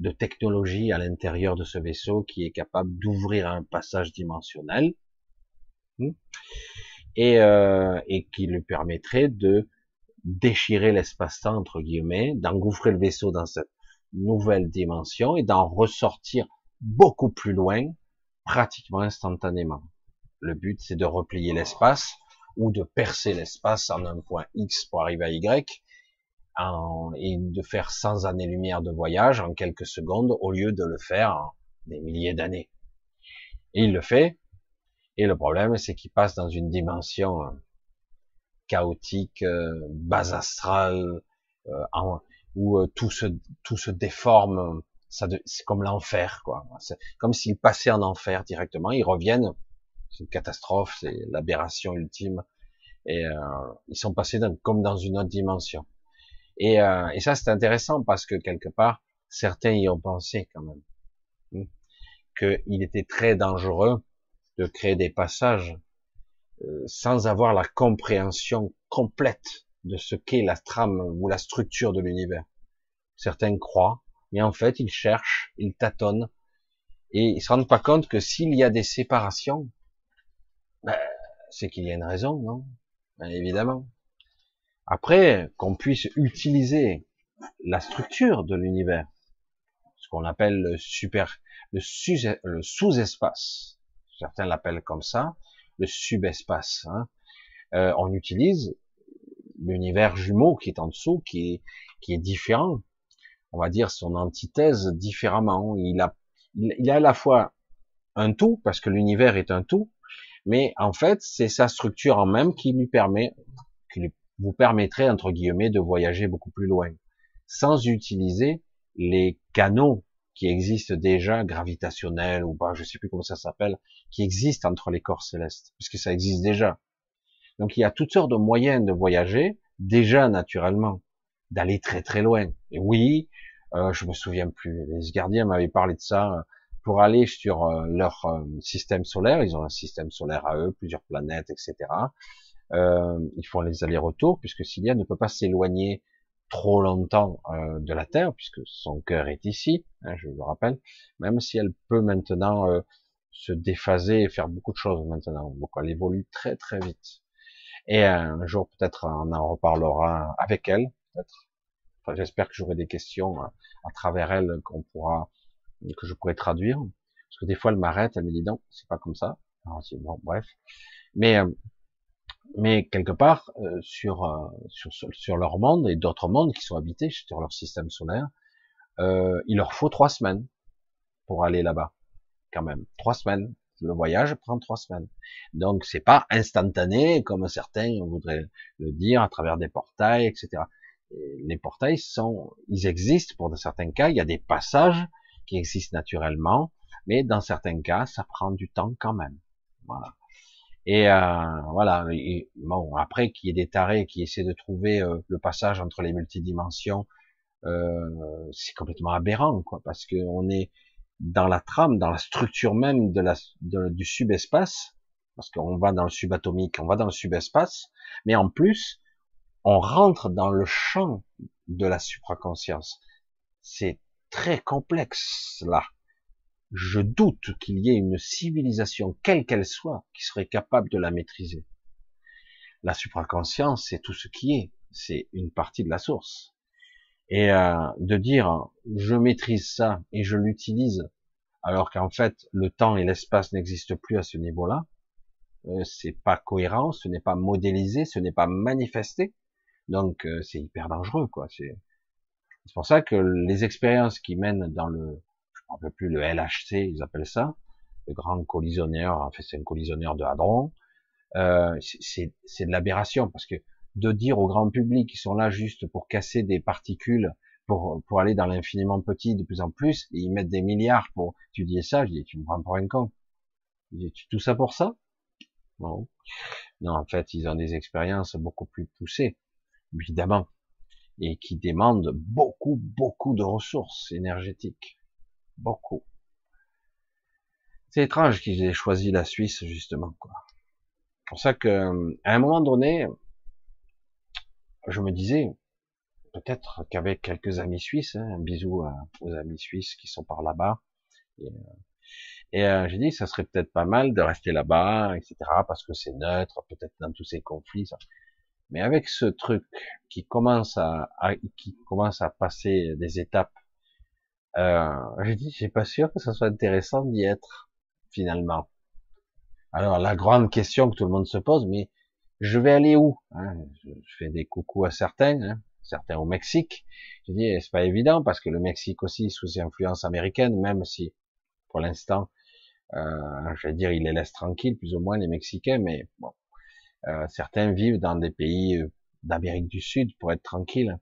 de technologie à l'intérieur de ce vaisseau qui est capable d'ouvrir un passage dimensionnel hmm, et, euh, et qui lui permettrait de déchirer l'espace-temps entre guillemets, d'engouffrer le vaisseau dans cette nouvelle dimension et d'en ressortir beaucoup plus loin, pratiquement instantanément. Le but, c'est de replier l'espace ou de percer l'espace en un point X pour arriver à Y en, et de faire 100 années-lumière de voyage en quelques secondes au lieu de le faire en des milliers d'années. Et il le fait. Et le problème, c'est qu'il passe dans une dimension euh, chaotique, euh, bas astrale, euh, où euh, tout se tout se déforme. C'est comme l'enfer, quoi. C'est comme s'ils passaient en enfer directement. Ils reviennent. C'est une catastrophe, c'est l'aberration ultime. Et euh, ils sont passés comme dans une autre dimension. Et, euh, et ça, c'est intéressant parce que quelque part, certains y ont pensé quand même hmm, qu'il était très dangereux de créer des passages euh, sans avoir la compréhension complète de ce qu'est la trame ou la structure de l'univers. Certains croient, mais en fait, ils cherchent, ils tâtonnent, et ils se rendent pas compte que s'il y a des séparations, ben, c'est qu'il y a une raison, non? Ben, Évidemment. Après, qu'on puisse utiliser la structure de l'univers, ce qu'on appelle le super, le, sous-espace, certains l'appellent comme ça, le subespace. Hein. Euh, on utilise l'univers jumeau qui est en dessous, qui est, qui est différent, on va dire son antithèse différemment. Il a, il, a à la fois un tout, parce que l'univers est un tout, mais en fait, c'est sa structure en même qui lui permet, qui vous permettrait, entre guillemets, de voyager beaucoup plus loin, sans utiliser les canaux qui existent déjà, gravitationnels, ou pas, je sais plus comment ça s'appelle, qui existent entre les corps célestes, puisque ça existe déjà. Donc il y a toutes sortes de moyens de voyager, déjà naturellement, d'aller très très loin. Et oui, euh, je me souviens plus, les gardiens m'avaient parlé de ça, pour aller sur euh, leur euh, système solaire, ils ont un système solaire à eux, plusieurs planètes, etc. Euh, ils font les allers-retours, puisque Cilia ne peut pas s'éloigner trop longtemps euh, de la Terre, puisque son cœur est ici, hein, je le rappelle, même si elle peut maintenant euh, se déphaser et faire beaucoup de choses maintenant. Donc elle évolue très très vite. Et un jour peut-être on en reparlera avec elle, peut-être. Enfin, j'espère que j'aurai des questions à, à travers elle qu'on pourra, que je pourrai traduire. Parce que des fois elle m'arrête, elle me dit non, c'est pas comme ça. Alors, bon, bref. Mais mais quelque part euh, sur, euh, sur, sur leur monde et d'autres mondes qui sont habités sur leur système solaire, euh, il leur faut trois semaines pour aller là-bas, quand même. Trois semaines. Le voyage prend trois semaines. Donc c'est pas instantané comme certains voudraient le dire à travers des portails, etc. Les portails sont, ils existent pour certains cas. Il y a des passages qui existent naturellement, mais dans certains cas, ça prend du temps quand même. Voilà. Et euh, voilà. bon, après qu'il y ait des tarés qui essaient de trouver euh, le passage entre les multidimensions, euh, c'est complètement aberrant, quoi, parce que on est dans la trame, dans la structure même de la, du subespace, parce qu'on va dans le subatomique, on va dans le subespace, mais en plus, on rentre dans le champ de la supraconscience. C'est très complexe là je doute qu'il y ait une civilisation, quelle qu'elle soit, qui serait capable de la maîtriser. La supraconscience, c'est tout ce qui est, c'est une partie de la source. Et euh, de dire je maîtrise ça et je l'utilise, alors qu'en fait le temps et l'espace n'existent plus à ce niveau-là, euh, c'est pas cohérent, ce n'est pas modélisé, ce n'est pas manifesté, donc euh, c'est hyper dangereux, quoi. C'est pour ça que les expériences qui mènent dans le on peut plus le LHC, ils appellent ça, le grand collisionneur, en fait c'est un collisionneur de hadron, euh, c'est de l'aberration, parce que de dire au grand public qu'ils sont là juste pour casser des particules, pour, pour aller dans l'infiniment petit de plus en plus, et ils mettent des milliards pour étudier ça, je dis, tu me prends pour un con. Je dis, tout ça pour ça? Non. Non, en fait, ils ont des expériences beaucoup plus poussées, évidemment, et qui demandent beaucoup, beaucoup de ressources énergétiques beaucoup. C'est étrange qu'ils aient choisi la Suisse justement. Quoi. C'est pour ça que à un moment donné, je me disais peut-être qu'avec quelques amis suisses, hein, un bisou aux amis suisses qui sont par là-bas, et, euh, euh, j'ai dit ça serait peut-être pas mal de rester là-bas, etc. Parce que c'est neutre, peut-être dans tous ces conflits. Ça. Mais avec ce truc qui commence à, qui commence à passer des étapes euh, j'ai dit, j'ai pas sûr que ça soit intéressant d'y être, finalement. Alors, la grande question que tout le monde se pose, mais je vais aller où hein? Je, fais des coucous à certains, hein, certains au Mexique. J'ai dit, c'est pas évident, parce que le Mexique aussi sous influence américaine, même si, pour l'instant, euh, je vais dire, il les laisse tranquilles, plus ou moins, les Mexicains, mais bon, euh, certains vivent dans des pays euh, d'Amérique du Sud pour être tranquilles.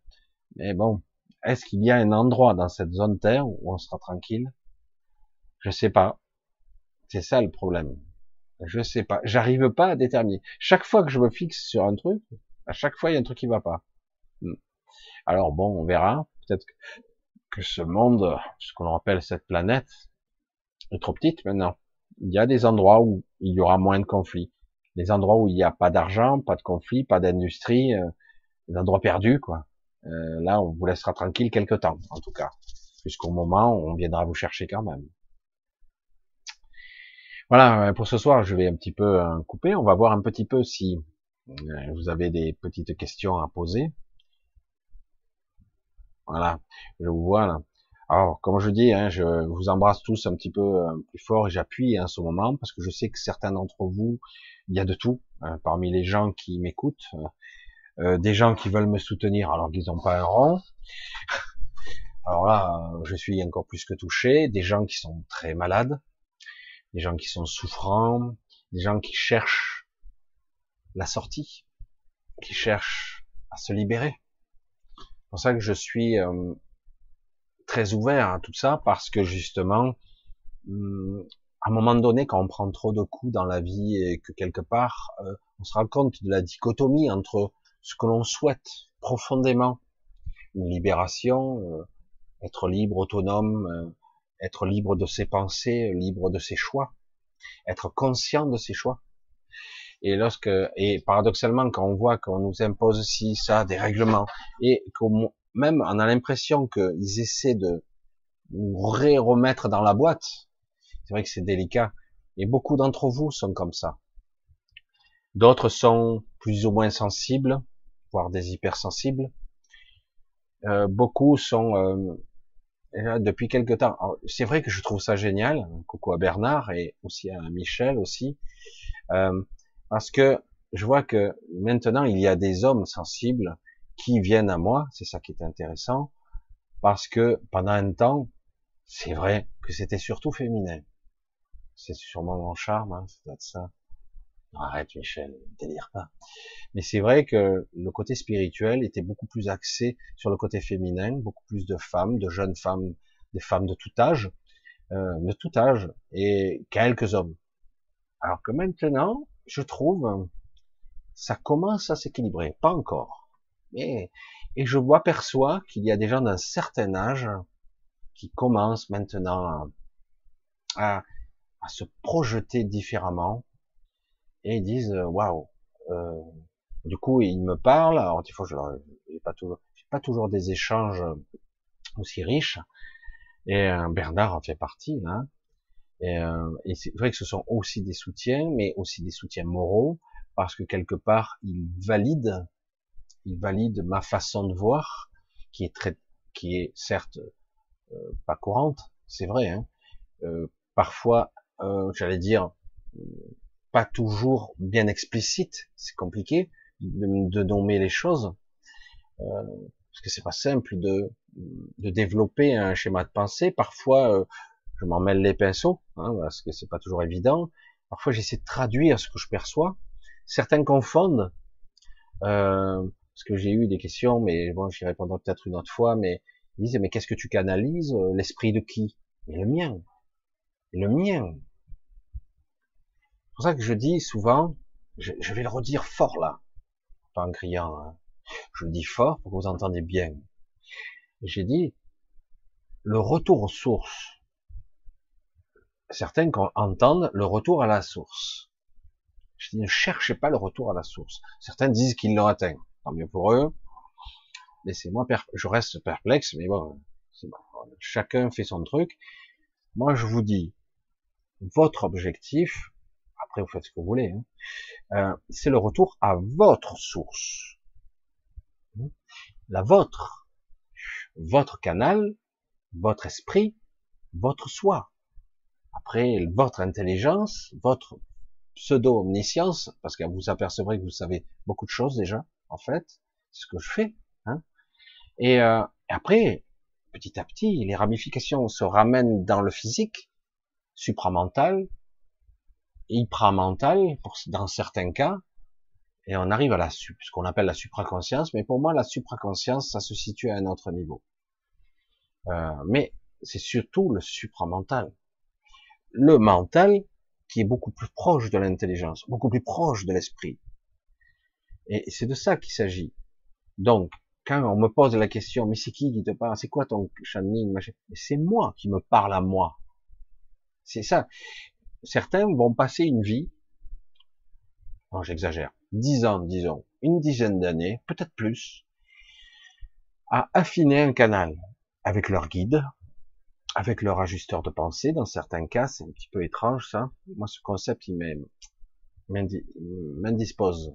Mais bon, est-ce qu'il y a un endroit dans cette zone Terre où on sera tranquille? Je sais pas. C'est ça le problème. Je sais pas. J'arrive pas à déterminer. Chaque fois que je me fixe sur un truc, à chaque fois il y a un truc qui va pas. Hmm. Alors bon, on verra. Peut-être que ce monde, ce qu'on appelle cette planète, est trop petite maintenant. Il y a des endroits où il y aura moins de conflits. Des endroits où il n'y a pas d'argent, pas de conflits, pas d'industrie, euh, des endroits perdus, quoi. Euh, là, on vous laissera tranquille quelque temps, en tout cas, jusqu'au moment où on viendra vous chercher quand même. Voilà, euh, pour ce soir, je vais un petit peu euh, couper. On va voir un petit peu si vous avez des petites questions à poser. Voilà, je vous vois là. Alors, comme je dis, hein, je vous embrasse tous un petit peu plus fort et j'appuie en ce moment parce que je sais que certains d'entre vous, il y a de tout hein, parmi les gens qui m'écoutent. Euh, des gens qui veulent me soutenir alors qu'ils n'ont pas un rond. Alors là, je suis encore plus que touché. Des gens qui sont très malades, des gens qui sont souffrants, des gens qui cherchent la sortie, qui cherchent à se libérer. C'est pour ça que je suis euh, très ouvert à tout ça, parce que justement, hum, à un moment donné, quand on prend trop de coups dans la vie et que quelque part, euh, on se rend compte de la dichotomie entre ce que l'on souhaite profondément, une libération, euh, être libre, autonome, euh, être libre de ses pensées, libre de ses choix, être conscient de ses choix. Et lorsque, et paradoxalement, quand on voit qu'on nous impose ci, ça, des règlements, et qu'on même on a l'impression qu'ils essaient de nous remettre dans la boîte, c'est vrai que c'est délicat. Et beaucoup d'entre vous sont comme ça. D'autres sont plus ou moins sensibles, voire des hypersensibles. Euh, beaucoup sont euh, depuis quelque temps. C'est vrai que je trouve ça génial. Coucou à Bernard et aussi à Michel aussi, euh, parce que je vois que maintenant il y a des hommes sensibles qui viennent à moi. C'est ça qui est intéressant, parce que pendant un temps, c'est vrai que c'était surtout féminin. C'est sûrement mon charme, hein, c'est ça. arrête Michel, délire pas. Mais c'est vrai que le côté spirituel était beaucoup plus axé sur le côté féminin, beaucoup plus de femmes, de jeunes femmes, des femmes de tout âge, euh, de tout âge, et quelques hommes. Alors que maintenant, je trouve, ça commence à s'équilibrer, pas encore. Mais, et je vois, perçois qu'il y a des gens d'un certain âge qui commencent maintenant à se projeter différemment et ils disent euh, waouh. Euh, du coup, ils me parlent. Alors, il faut, je n'ai pas toujours, pas toujours des échanges aussi riches. Et euh, Bernard en fait partie là. Et, euh, et c'est vrai que ce sont aussi des soutiens, mais aussi des soutiens moraux, parce que quelque part, ils valident, ils valident ma façon de voir, qui est très, qui est certes euh, pas courante, c'est vrai. Hein. Parfois euh, j'allais dire, pas toujours bien explicite, c'est compliqué de, nommer les choses, euh, parce que c'est pas simple de, de développer un schéma de pensée. Parfois, euh, je m'en mêle les pinceaux, hein, parce que c'est pas toujours évident. Parfois, j'essaie de traduire ce que je perçois. Certains confondent, euh, parce que j'ai eu des questions, mais bon, j'y répondrai peut-être une autre fois, mais ils disent, mais qu'est-ce que tu canalises L'esprit de qui? Mais le mien. Le mien pour ça que je dis souvent, je, vais le redire fort là, pas en criant, hein. je le dis fort pour que vous entendez bien. J'ai dit, le retour aux sources. Certains entendent le retour à la source. Je dis, ne cherchez pas le retour à la source. Certains disent qu'ils l'ont atteint. Tant mieux pour eux. Laissez-moi, je reste perplexe, mais bon, chacun fait son truc. Moi, je vous dis, votre objectif, vous faites ce que vous voulez, hein. euh, c'est le retour à votre source. La vôtre. Votre canal, votre esprit, votre soi. Après, votre intelligence, votre pseudo-omniscience, parce que vous apercevrez que vous savez beaucoup de choses déjà, en fait, c'est ce que je fais. Hein. Et, euh, après, petit à petit, les ramifications se ramènent dans le physique, supramental, hypramental dans certains cas, et on arrive à la ce qu'on appelle la supraconscience, mais pour moi la supraconscience ça se situe à un autre niveau. Euh, mais c'est surtout le supramental. Le mental qui est beaucoup plus proche de l'intelligence, beaucoup plus proche de l'esprit. Et c'est de ça qu'il s'agit. Donc, quand on me pose la question, mais c'est qui qui te parle? C'est quoi ton channeling C'est moi qui me parle à moi. C'est ça certains vont passer une vie, j'exagère, dix ans, disons, une dizaine d'années, peut-être plus, à affiner un canal avec leur guide, avec leur ajusteur de pensée. Dans certains cas, c'est un petit peu étrange ça. Moi, ce concept, il m'indispose.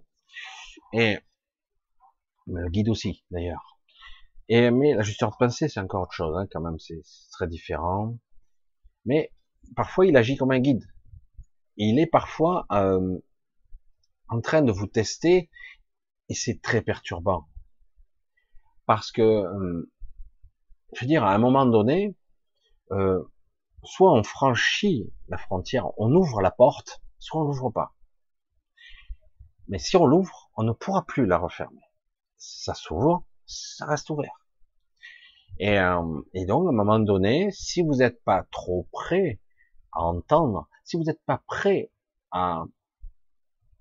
Et le guide aussi, d'ailleurs. Et mais l'ajusteur de pensée, c'est encore autre chose, hein, quand même, c'est très différent. Mais parfois, il agit comme un guide il est parfois euh, en train de vous tester et c'est très perturbant. Parce que, euh, je veux dire, à un moment donné, euh, soit on franchit la frontière, on ouvre la porte, soit on l'ouvre pas. Mais si on l'ouvre, on ne pourra plus la refermer. ça s'ouvre, ça reste ouvert. Et, euh, et donc, à un moment donné, si vous n'êtes pas trop prêt à entendre, si vous n'êtes pas prêt à,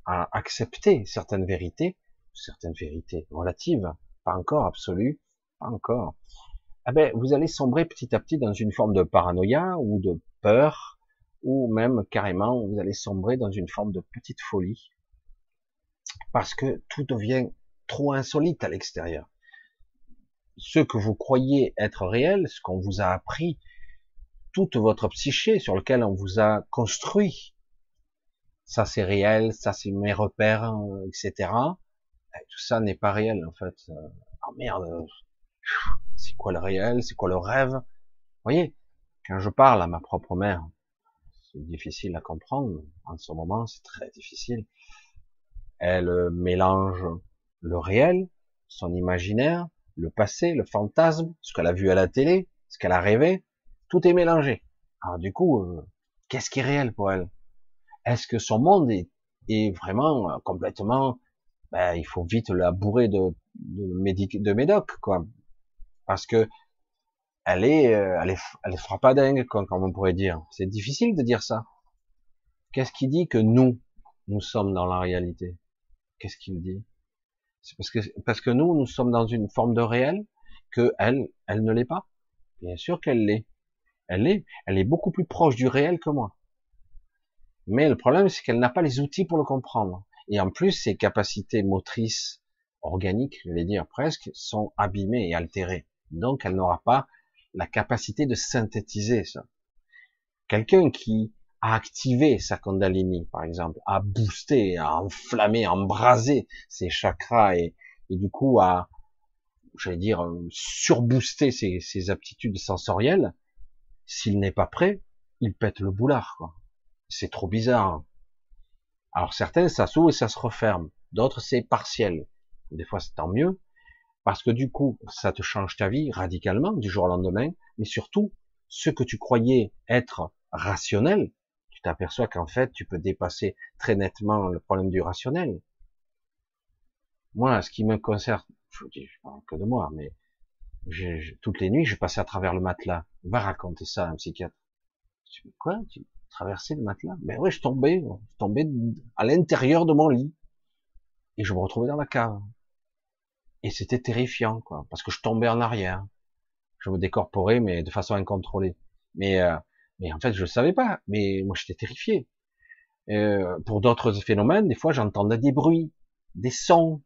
accepter certaines vérités, certaines vérités relatives, pas encore absolues, pas encore, eh ben, vous allez sombrer petit à petit dans une forme de paranoïa ou de peur, ou même carrément, vous allez sombrer dans une forme de petite folie, parce que tout devient trop insolite à l'extérieur. Ce que vous croyez être réel, ce qu'on vous a appris, toute votre psyché sur lequel on vous a construit, ça c'est réel, ça c'est mes repères, etc. Eh, tout ça n'est pas réel en fait. Oh merde, c'est quoi le réel, c'est quoi le rêve? Vous voyez, quand je parle à ma propre mère, c'est difficile à comprendre. En ce moment, c'est très difficile. Elle euh, mélange le réel, son imaginaire, le passé, le fantasme, ce qu'elle a vu à la télé, ce qu'elle a rêvé, tout est mélangé. Alors du coup, euh, qu'est-ce qui est réel pour elle? Est-ce que son monde est, est vraiment euh, complètement ben, il faut vite la bourrer de, de, de médoc, quoi? Parce que elle est, euh, elle est, elle fera pas dingue, comme on pourrait dire. C'est difficile de dire ça. Qu'est-ce qui dit que nous, nous sommes dans la réalité? Qu'est-ce qu'il dit? C'est parce que, parce que nous, nous sommes dans une forme de réel que elle, elle ne l'est pas. Bien sûr qu'elle l'est. Elle est, elle est beaucoup plus proche du réel que moi. Mais le problème, c'est qu'elle n'a pas les outils pour le comprendre. Et en plus, ses capacités motrices organiques, je vais dire presque, sont abîmées et altérées. Donc, elle n'aura pas la capacité de synthétiser ça. Quelqu'un qui a activé sa Kundalini, par exemple, a boosté, a enflammé, a embrasé ses chakras et, du coup a, j'allais dire, surboosté ses aptitudes sensorielles, s'il n'est pas prêt, il pète le boulard. C'est trop bizarre. Alors certains, ça s'ouvre et ça se referme. D'autres, c'est partiel. Des fois, c'est tant mieux. Parce que du coup, ça te change ta vie radicalement du jour au lendemain, mais surtout, ce que tu croyais être rationnel, tu t'aperçois qu'en fait, tu peux dépasser très nettement le problème du rationnel. Moi, ce qui me concerne, je dis que de moi, mais toutes les nuits, je passais à travers le matelas. Va raconter ça à un psychiatre. Je dis, quoi? Tu traversais le matelas? Ben oui, je tombais, je tombais à l'intérieur de mon lit. Et je me retrouvais dans la cave. Et c'était terrifiant, quoi, parce que je tombais en arrière. Je me décorporais, mais de façon incontrôlée. Mais, euh, mais en fait, je ne savais pas. Mais moi, j'étais terrifié. Euh, pour d'autres phénomènes, des fois, j'entendais des bruits, des sons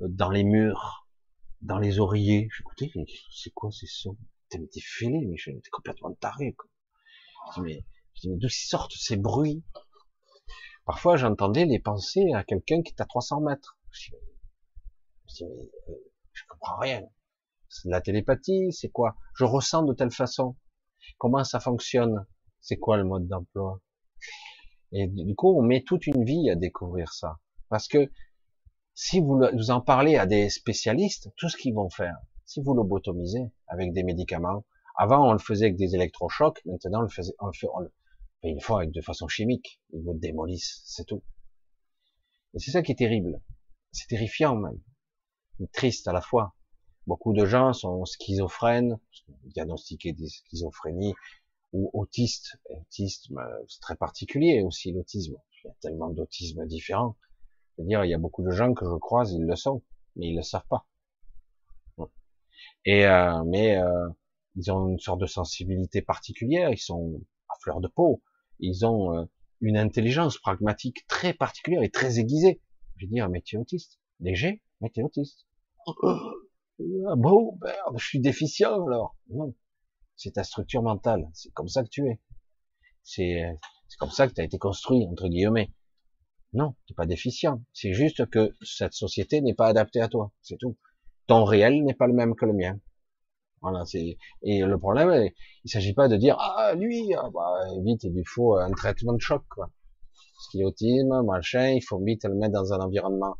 euh, dans les murs, dans les oreillers. J'écoutais, c'est quoi ces sons? T'es fêlé, mais j'étais complètement taré. Quoi. Je dis, mais, mais d'où sortent ces bruits? Parfois, j'entendais les pensées à quelqu'un qui est à 300 mètres. Je dis, euh, je comprends rien. C'est de la télépathie, c'est quoi? Je ressens de telle façon. Comment ça fonctionne? C'est quoi le mode d'emploi? Et du coup, on met toute une vie à découvrir ça. Parce que si vous, vous en parlez à des spécialistes, tout ce qu'ils vont faire, si vous lobotomisez avec des médicaments, avant on le faisait avec des électrochocs, maintenant on le faisait, on le fait, on le, une fois avec de façon chimique, ils vous démolissent, c'est tout. Et c'est ça qui est terrible. C'est terrifiant même triste à la fois. Beaucoup de gens sont schizophrènes, diagnostiqués des schizophrénies, ou autistes. Autisme, c'est très particulier aussi l'autisme. Il y a tellement d'autisme différents. C'est-à-dire, il y a beaucoup de gens que je croise, ils le sont, mais ils le savent pas. Et euh, mais euh, ils ont une sorte de sensibilité particulière, ils sont à fleur de peau, ils ont euh, une intelligence pragmatique très particulière et très aiguisée. Je veux dire, mais tu es autiste, léger, mais tu es autiste. Ah bon, merde, je suis déficient alors. Non, c'est ta structure mentale. C'est comme ça que tu es. C'est comme ça que tu as été construit entre guillemets. Non, tu n'es pas déficient. C'est juste que cette société n'est pas adaptée à toi. C'est tout. Ton réel n'est pas le même que le mien. Voilà, c'est et le problème, il s'agit pas de dire ah lui, ah, bah, vite il lui faut un traitement de choc quoi. Parce est machin, il faut vite le mettre dans un environnement.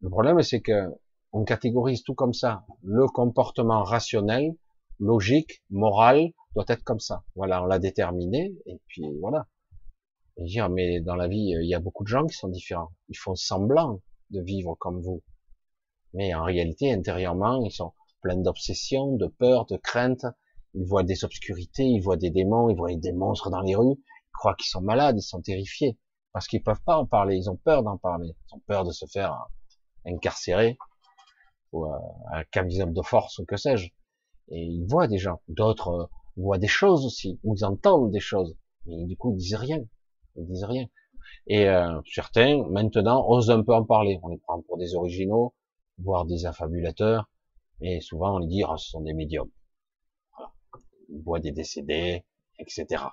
Le problème c'est que on catégorise tout comme ça. Le comportement rationnel, logique, moral, doit être comme ça. Voilà, on l'a déterminé, et puis voilà. Et dire, mais dans la vie, il y a beaucoup de gens qui sont différents. Ils font semblant de vivre comme vous. Mais en réalité, intérieurement, ils sont pleins d'obsessions, de peur, de crainte. Ils voient des obscurités, ils voient des démons, ils voient des monstres dans les rues. Ils croient qu'ils sont malades, ils sont terrifiés. Parce qu'ils peuvent pas en parler, ils ont peur d'en parler. Ils ont peur de se faire incarcérer ou euh, un camisole de force ou que sais-je. Et ils voient des gens. D'autres euh, voient des choses aussi, ou ils entendent des choses. Mais du coup, ils disent rien. Ils disent rien. Et euh, certains, maintenant, osent un peu en parler. On les prend pour des originaux, voire des affabulateurs. Et souvent, on les dit, oh, ce sont des médiums. Voilà. Ils voient des décédés, etc.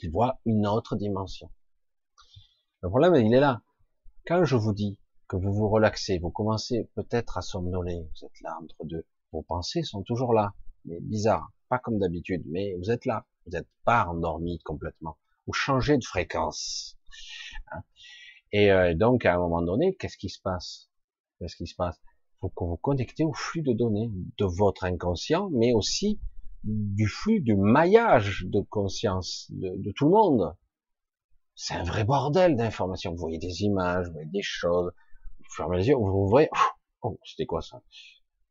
Ils voient une autre dimension. Le problème, il est là. Quand je vous dis que vous vous relaxez, vous commencez peut-être à somnoler, vous êtes là entre deux. Vos pensées sont toujours là, mais bizarre, pas comme d'habitude, mais vous êtes là. Vous n'êtes pas endormi complètement. Vous changez de fréquence. Et euh, donc, à un moment donné, qu'est-ce qui se passe? Qu'est-ce qui se passe Il faut que vous connectez au flux de données de votre inconscient, mais aussi du flux, du maillage de conscience de, de tout le monde. C'est un vrai bordel d'informations. Vous voyez des images, vous voyez des choses. Vous fermez les yeux, vous ouvrez. Oh, c'était quoi ça?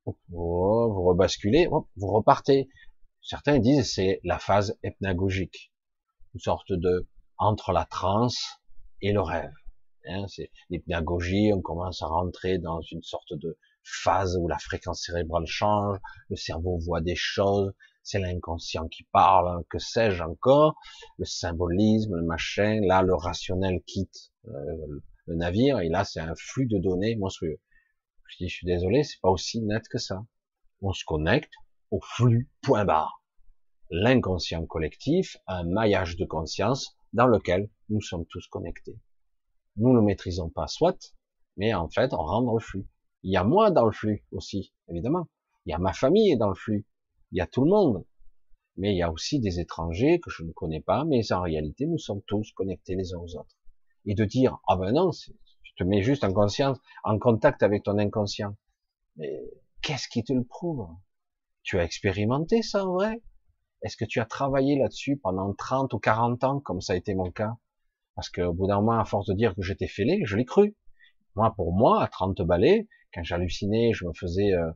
Oh, Vous rebasculez, vous repartez. Certains disent c'est la phase hypnagogique, une sorte de entre la transe et le rêve. Hein, c'est l'hypnagogie, on commence à rentrer dans une sorte de phase où la fréquence cérébrale change, le cerveau voit des choses, c'est l'inconscient qui parle, que sais-je encore, le symbolisme, le machin, là le rationnel quitte euh, le navire, et là c'est un flux de données monstrueux. Je dis, je suis désolé, c'est pas aussi net que ça. On se connecte au flux, point barre. L'inconscient collectif, un maillage de conscience dans lequel nous sommes tous connectés. Nous ne maîtrisons pas, soit, mais en fait, on rentre dans le flux. Il y a moi dans le flux aussi, évidemment. Il y a ma famille dans le flux. Il y a tout le monde. Mais il y a aussi des étrangers que je ne connais pas, mais en réalité, nous sommes tous connectés les uns aux autres. Et de dire, ah ben non, tu te mets juste en conscience, en contact avec ton inconscient. Mais qu'est-ce qui te le prouve? Tu as expérimenté ça en vrai? Est-ce que tu as travaillé là-dessus pendant 30 ou 40 ans, comme ça a été mon cas? Parce qu'au bout d'un moment, à force de dire que j'étais fêlé, je l'ai cru. Moi, pour moi, à 30 balais, quand j'hallucinais, je me faisais euh,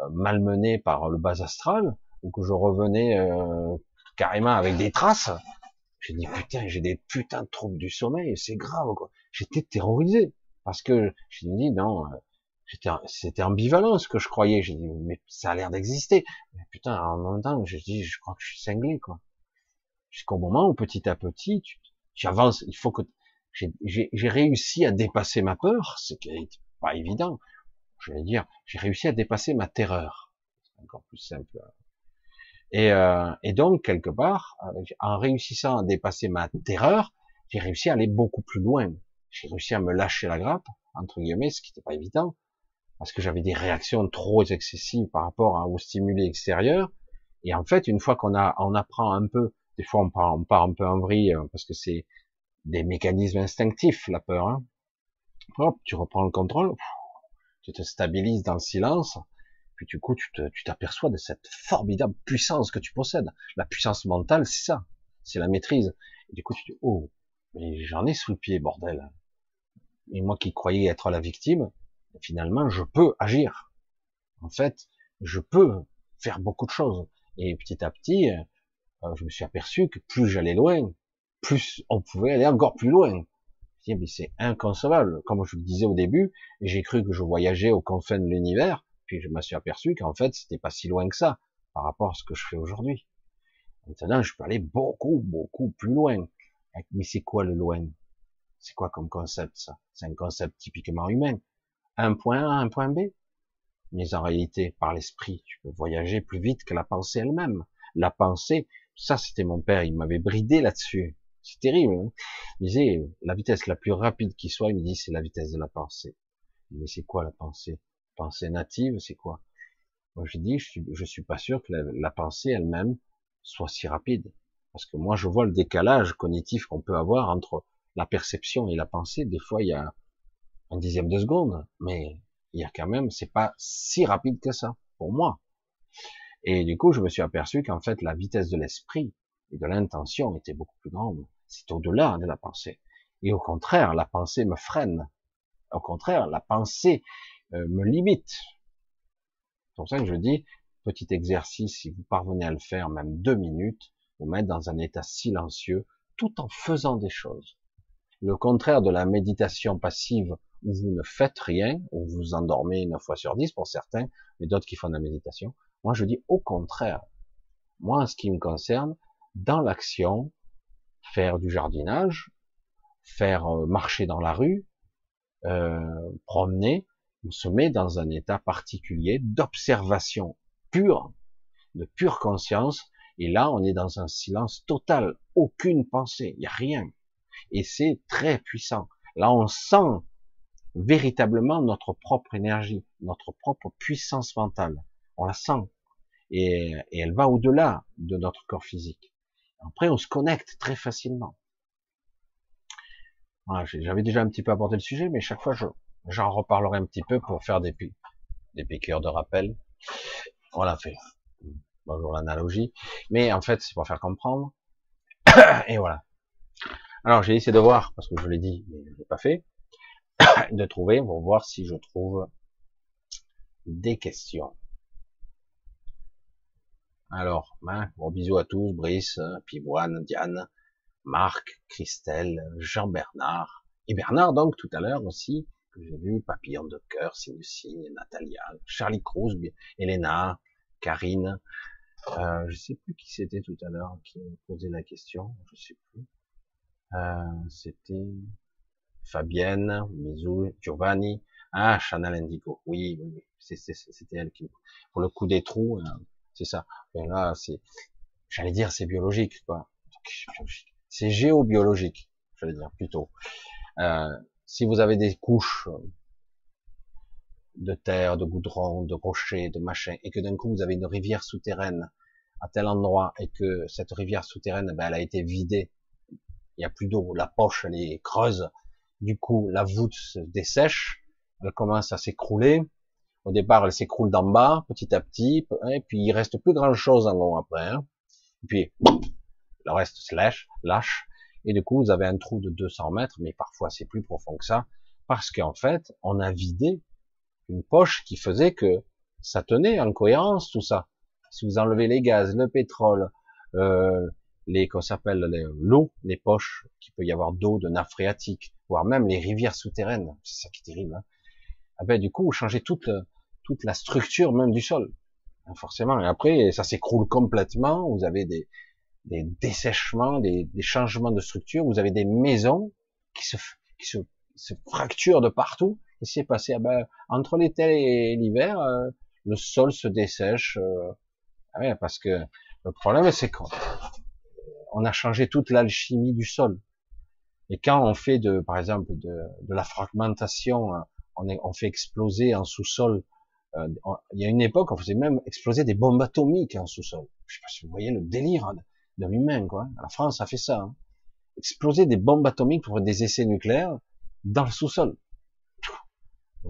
euh, par le bas astral, ou que je revenais euh, carrément avec des traces, j'ai dit putain, j'ai des putains de troubles du sommeil, c'est grave quoi. J'étais terrorisé parce que j'ai dit non, euh, c'était ambivalent ce que je croyais. J'ai dit mais ça a l'air d'exister. Mais putain, en même temps, je dis je crois que je suis cinglé quoi. Jusqu'au moment où petit à petit, avances. Il faut que j'ai réussi à dépasser ma peur, c'est pas évident je vais dire, j'ai réussi à dépasser ma terreur. C'est encore plus simple. Et, euh, et donc, quelque part, en réussissant à dépasser ma terreur, j'ai réussi à aller beaucoup plus loin. J'ai réussi à me lâcher la grappe, entre guillemets, ce qui n'était pas évident, parce que j'avais des réactions trop excessives par rapport aux stimuli extérieurs. Et en fait, une fois qu'on a, on apprend un peu, des fois on part, on part un peu en vrille, euh, parce que c'est des mécanismes instinctifs, la peur. Hein. Hop, tu reprends le contrôle, tu te stabilises dans le silence, puis du coup, tu t'aperçois de cette formidable puissance que tu possèdes. La puissance mentale, c'est ça, c'est la maîtrise. Et du coup, tu dis, oh, mais j'en ai sous le pied, bordel. Et moi qui croyais être la victime, finalement, je peux agir. En fait, je peux faire beaucoup de choses. Et petit à petit, je me suis aperçu que plus j'allais loin, plus on pouvait aller encore plus loin mais c'est inconcevable. Comme je le disais au début, j'ai cru que je voyageais aux confins de l'univers, puis je me suis aperçu qu'en fait, c'était pas si loin que ça par rapport à ce que je fais aujourd'hui. Maintenant, je peux aller beaucoup, beaucoup plus loin. Mais c'est quoi le loin? C'est quoi comme concept ça? C'est un concept typiquement humain. Un point A, un point B? Mais en réalité, par l'esprit, tu peux voyager plus vite que la pensée elle-même. La pensée, ça c'était mon père, il m'avait bridé là-dessus. C'est terrible. Hein il disait, la vitesse la plus rapide qui soit, il me dit, c'est la vitesse de la pensée. Mais c'est quoi la pensée? Pensée native, c'est quoi? Moi, je dis, je suis, je suis pas sûr que la, pensée elle-même soit si rapide. Parce que moi, je vois le décalage cognitif qu'on peut avoir entre la perception et la pensée. Des fois, il y a un dixième de seconde, mais il y a quand même, c'est pas si rapide que ça, pour moi. Et du coup, je me suis aperçu qu'en fait, la vitesse de l'esprit, et de l'intention était beaucoup plus grande. C'est au-delà de la pensée. Et au contraire, la pensée me freine. Au contraire, la pensée euh, me limite. C'est pour ça que je dis, petit exercice, si vous parvenez à le faire, même deux minutes, vous mettre dans un état silencieux, tout en faisant des choses. Le contraire de la méditation passive où vous ne faites rien, où vous endormez 9 fois sur 10 pour certains, mais d'autres qui font de la méditation. Moi, je dis au contraire. Moi, en ce qui me concerne, dans l'action, faire du jardinage, faire euh, marcher dans la rue, euh, promener, on se met dans un état particulier d'observation pure, de pure conscience, et là on est dans un silence total, aucune pensée, il n'y a rien. Et c'est très puissant. Là on sent véritablement notre propre énergie, notre propre puissance mentale. On la sent. Et, elle va au-delà de notre corps physique. Après, on se connecte très facilement. J'avais déjà un petit peu abordé le sujet, mais chaque fois, j'en reparlerai un petit peu pour faire des, des de rappel. Voilà, fait. Bonjour l'analogie. Mais en fait, c'est pour faire comprendre. Et voilà. Alors, j'ai essayé de voir, parce que je l'ai dit, mais je l'ai pas fait, de trouver, pour voir si je trouve des questions. Alors, ben, gros bisous à tous, Brice, Pivoine, Diane, Marc, Christelle, Jean-Bernard, et Bernard donc tout à l'heure aussi, que j'ai vu, Papillon de cœur, Signe Natalia, Charlie Cruz, Elena, Karine, euh, je sais plus qui c'était tout à l'heure qui posé la question, je sais plus. Euh, c'était Fabienne, Mizou, Giovanni, ah, Chanel Indigo, oui, oui, c'était elle qui, pour le coup des trous, euh, ça. Là, c'est, j'allais dire, c'est biologique, quoi. C'est géobiologique, j'allais dire plutôt. Euh, si vous avez des couches de terre, de goudron, de rochers, de machin, et que d'un coup vous avez une rivière souterraine à tel endroit et que cette rivière souterraine, ben, elle a été vidée, il n'y a plus d'eau, la poche elle est creuse, du coup la voûte se dessèche, elle commence à s'écrouler. Au départ, elle s'écroule d'en bas, petit à petit, et puis il reste plus grand chose en haut après. Hein. Et puis le reste se lâche, lâche, et du coup vous avez un trou de 200 mètres, mais parfois c'est plus profond que ça, parce qu'en fait on a vidé une poche qui faisait que ça tenait en cohérence tout ça. Si vous enlevez les gaz, le pétrole, euh, les qu'on s'appelle l'eau, les poches qui peut y avoir d'eau, de nappe phréatique, voire même les rivières souterraines, c'est ça qui est terrible. Hein. Ah ben, du coup, vous changez toute toute la structure même du sol, hein, forcément. Et après, ça s'écroule complètement. Vous avez des des dessèchements, des, des changements de structure. Vous avez des maisons qui se qui se, se fracturent de partout et c'est passé ah ben, entre l'été et l'hiver, euh, le sol se dessèche. Euh, ah parce que le problème, c'est qu'on a changé toute l'alchimie du sol. Et quand on fait de, par exemple, de, de la fragmentation, hein, on, est, on fait exploser en sous-sol. Euh, il y a une époque, on faisait même exploser des bombes atomiques en sous-sol. Je sais pas si vous voyez le délire hein, de l'humain, quoi. La France a fait ça. Hein. Exploser des bombes atomiques pour des essais nucléaires dans le sous-sol.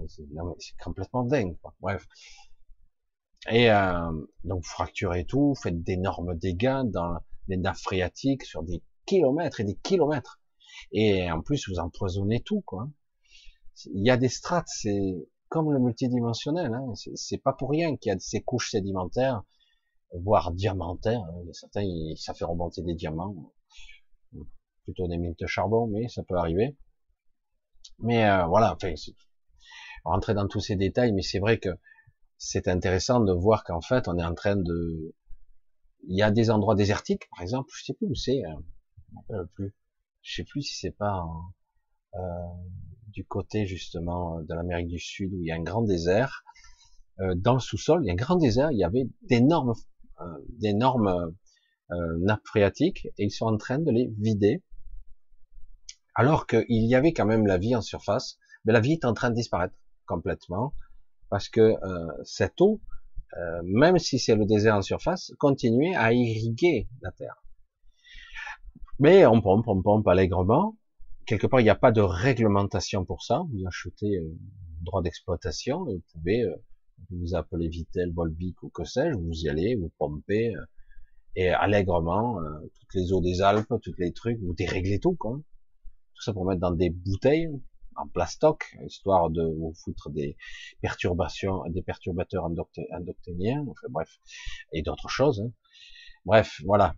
C'est complètement dingue. Quoi. Bref. Et euh, donc fracturez tout, faites d'énormes dégâts dans les nappes phréatiques sur des kilomètres et des kilomètres. Et en plus, vous empoisonnez tout, quoi. Il y a des strates, c'est comme le multidimensionnel. Hein. C'est pas pour rien qu'il y a ces couches sédimentaires, voire diamantaires. Hein. Certains, ça fait remonter des diamants, plutôt des mines de charbon, mais ça peut arriver. Mais euh, voilà, enfin, rentrer dans tous ces détails, mais c'est vrai que c'est intéressant de voir qu'en fait, on est en train de, il y a des endroits désertiques, par exemple, je sais plus où c'est, hein, je ne plus, je sais plus si c'est pas euh, du côté justement de l'Amérique du Sud où il y a un grand désert. Euh, dans le sous-sol, il y a un grand désert, il y avait d'énormes, euh, d'énormes euh, nappes phréatiques et ils sont en train de les vider. Alors qu'il y avait quand même la vie en surface, mais la vie est en train de disparaître complètement, parce que euh, cette eau, euh, même si c'est le désert en surface, continuait à irriguer la terre. Mais on pompe, on pompe allègrement. Quelque part, il n'y a pas de réglementation pour ça. Vous achetez euh, droit d'exploitation, vous pouvez euh, vous appeler Vitel, Volvic ou que sais-je, vous y allez, vous pompez, et allègrement, toutes les eaux des Alpes, tous les trucs, vous déréglez tout, quoi. Tout ça pour mettre dans des bouteilles, en plastoc, histoire de vous foutre des perturbations, des perturbateurs endoctriniens, enfin bref, et d'autres choses. Hein. Bref, voilà.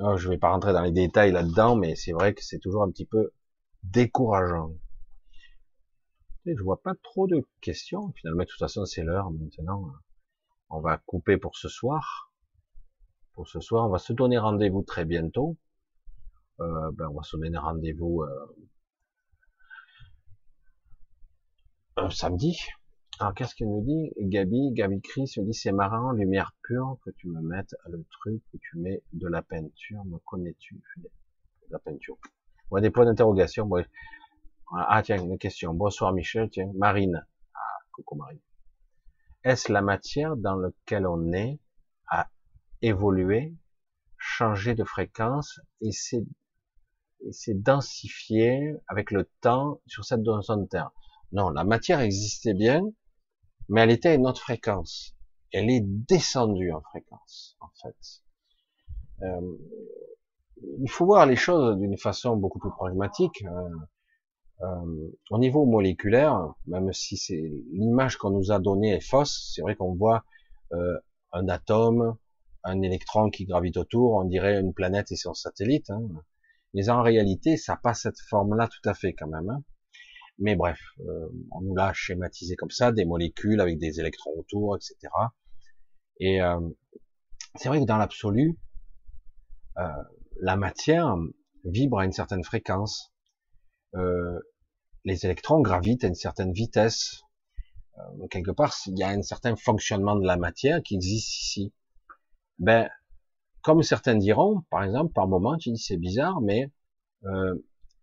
Oh, je vais pas rentrer dans les détails là-dedans, mais c'est vrai que c'est toujours un petit peu décourageant. Et je vois pas trop de questions. Finalement, de toute façon, c'est l'heure maintenant. On va couper pour ce soir. Pour ce soir, on va se donner rendez-vous très bientôt. Euh, ben, on va se donner rendez-vous euh, samedi. Alors, qu'est-ce qu'elle nous dit Gabi, Gabi Chris me dit, c'est marrant, lumière pure, que tu me mettes le truc, que tu mets de la peinture, me connais-tu? La peinture. Ouais, des points d'interrogation. Ah, tiens, une question. Bonsoir Michel, tiens, Marine. Ah, coucou Marine. Est-ce la matière dans laquelle on est à évoluer, changer de fréquence et c'est densifié avec le temps sur cette zone Terre? Non, la matière existait bien, mais elle était une autre fréquence. Elle est descendue en fréquence, en fait. Euh, il faut voir les choses d'une façon beaucoup plus pragmatique. Euh, euh, au niveau moléculaire, même si c'est l'image qu'on nous a donnée est fausse, c'est vrai qu'on voit un atome, un électron qui gravite autour, on dirait une planète et son satellite. Hein. Mais en réalité, ça n'a pas cette forme-là tout à fait quand même. Hein. Mais bref, euh, on nous l'a schématisé comme ça, des molécules avec des électrons autour, etc. Et euh, c'est vrai que dans l'absolu, euh, la matière vibre à une certaine fréquence. les électrons gravitent à une certaine vitesse. quelque part, il y a un certain fonctionnement de la matière qui existe ici. Ben, comme certains diront, par exemple, par moment, tu dis c'est bizarre, mais euh,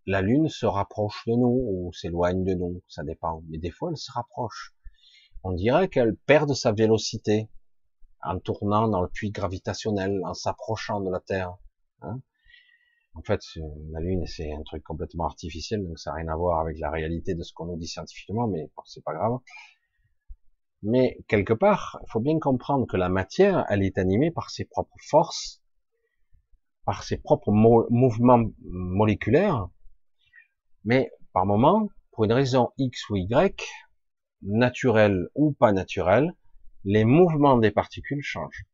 la Lune se rapproche de nous ou s'éloigne de nous, ça dépend. Mais des fois, elle se rapproche. On dirait qu'elle perd sa vélocité en tournant dans le puits gravitationnel, en s'approchant de la Terre. Hein. en fait, la Lune, c'est un truc complètement artificiel, donc ça n'a rien à voir avec la réalité de ce qu'on nous dit scientifiquement, mais c'est pas grave. Mais quelque part, il faut bien comprendre que la matière, elle est animée par ses propres forces, par ses propres mouvements moléculaires, mais par moment, pour une raison X ou Y, naturelle ou pas naturelle, les mouvements des particules changent.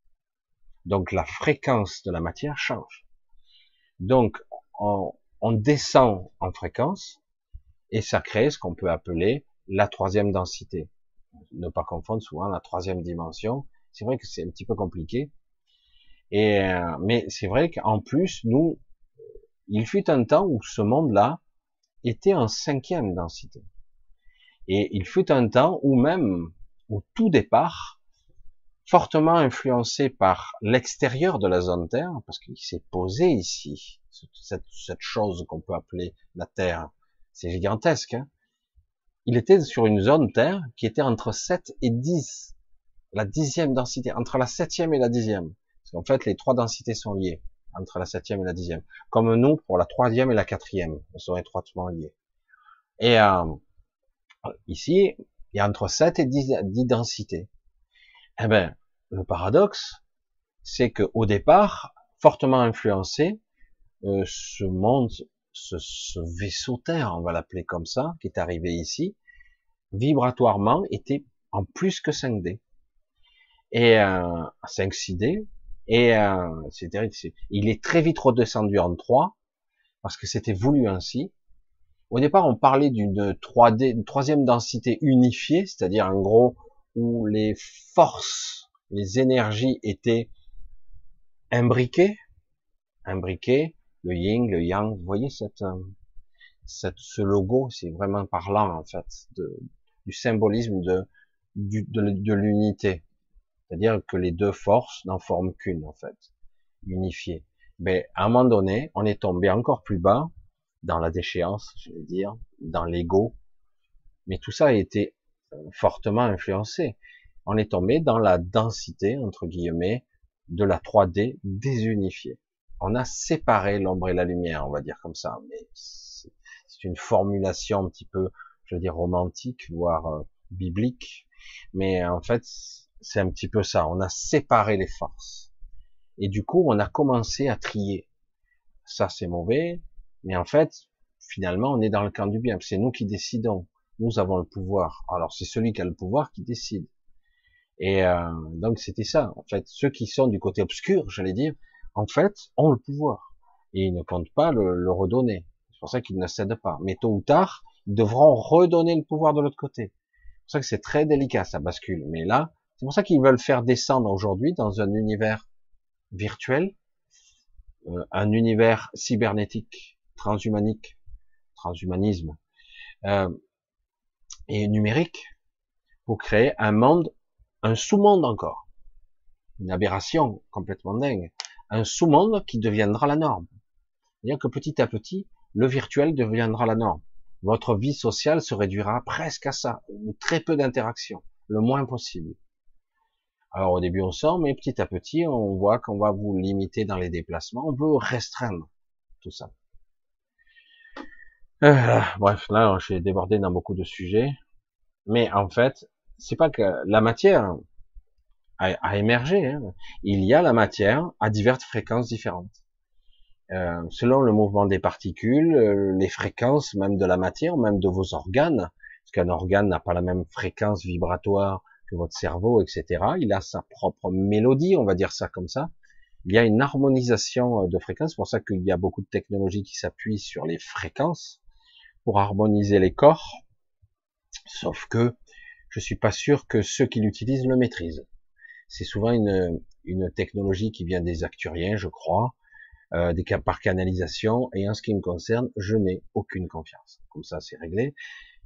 Donc la fréquence de la matière change. Donc on, on descend en fréquence et ça crée ce qu'on peut appeler la troisième densité ne pas confondre souvent la troisième dimension. C'est vrai que c'est un petit peu compliqué. Et, euh, mais c'est vrai qu'en plus, nous, il fut un temps où ce monde-là était en cinquième densité. Et il fut un temps où même, au tout départ, fortement influencé par l'extérieur de la zone Terre, parce qu'il s'est posé ici, cette, chose qu'on peut appeler la Terre, c'est gigantesque, hein il était sur une zone Terre qui était entre 7 et 10, la dixième densité, entre la septième et la dixième. Parce qu'en fait, les trois densités sont liées, entre la septième et la dixième. Comme nous, pour la troisième et la quatrième, elles sont étroitement liées. Et euh, ici, il y a entre 7 et 10, densités. Eh ben, le paradoxe, c'est que au départ, fortement influencé, euh, ce monde ce, vaisseau Terre, on va l'appeler comme ça, qui est arrivé ici, vibratoirement était en plus que 5D. Et euh, 5 6D. Et euh, il est très vite redescendu en 3 parce que c'était voulu ainsi. Au départ, on parlait d'une 3D, une troisième densité unifiée, c'est-à-dire en gros où les forces, les énergies étaient imbriquées, imbriquées, le yin, le yang. Vous voyez cette, euh, ce logo, c'est vraiment parlant en fait du symbolisme de, de, l'unité. C'est-à-dire que les deux forces n'en forment qu'une en fait, unifiée. Mais à un moment donné, on est tombé encore plus bas dans la déchéance, je vais dire, dans l'ego. Mais tout ça a été fortement influencé. On est tombé dans la densité, entre guillemets, de la 3D désunifiée on a séparé l'ombre et la lumière, on va dire comme ça. Mais c'est une formulation un petit peu, je veux dire, romantique, voire euh, biblique. Mais en fait, c'est un petit peu ça. On a séparé les forces. Et du coup, on a commencé à trier. Ça, c'est mauvais. Mais en fait, finalement, on est dans le camp du bien. C'est nous qui décidons. Nous avons le pouvoir. Alors, c'est celui qui a le pouvoir qui décide. Et euh, donc, c'était ça. En fait, ceux qui sont du côté obscur, j'allais dire, en fait, ont le pouvoir. Et ils ne comptent pas le, le redonner. C'est pour ça qu'ils ne cèdent pas. Mais tôt ou tard, ils devront redonner le pouvoir de l'autre côté. C'est pour ça que c'est très délicat, ça bascule. Mais là, c'est pour ça qu'ils veulent faire descendre aujourd'hui dans un univers virtuel, euh, un univers cybernétique, transhumanique, transhumanisme, euh, et numérique, pour créer un monde, un sous-monde encore, une aberration complètement dingue, un sous-monde qui deviendra la norme. C'est-à-dire que petit à petit, le virtuel deviendra la norme. Votre vie sociale se réduira presque à ça, très peu d'interactions, le moins possible. Alors au début on sort, mais petit à petit on voit qu'on va vous limiter dans les déplacements, on veut restreindre tout ça. Euh, bref, là j'ai débordé dans beaucoup de sujets, mais en fait c'est pas que la matière a, émergé. Hein. Il y a la matière à diverses fréquences différentes. Euh, selon le mouvement des particules, euh, les fréquences même de la matière, même de vos organes, parce qu'un organe n'a pas la même fréquence vibratoire que votre cerveau, etc. Il a sa propre mélodie, on va dire ça comme ça. Il y a une harmonisation euh, de fréquences, c'est pour ça qu'il y a beaucoup de technologies qui s'appuient sur les fréquences pour harmoniser les corps. Sauf que je suis pas sûr que ceux qui l'utilisent le maîtrisent. C'est souvent une, une technologie qui vient des acturiens, je crois, euh, des cas par canalisation. Et en ce qui me concerne, je n'ai aucune confiance. Comme ça, c'est réglé,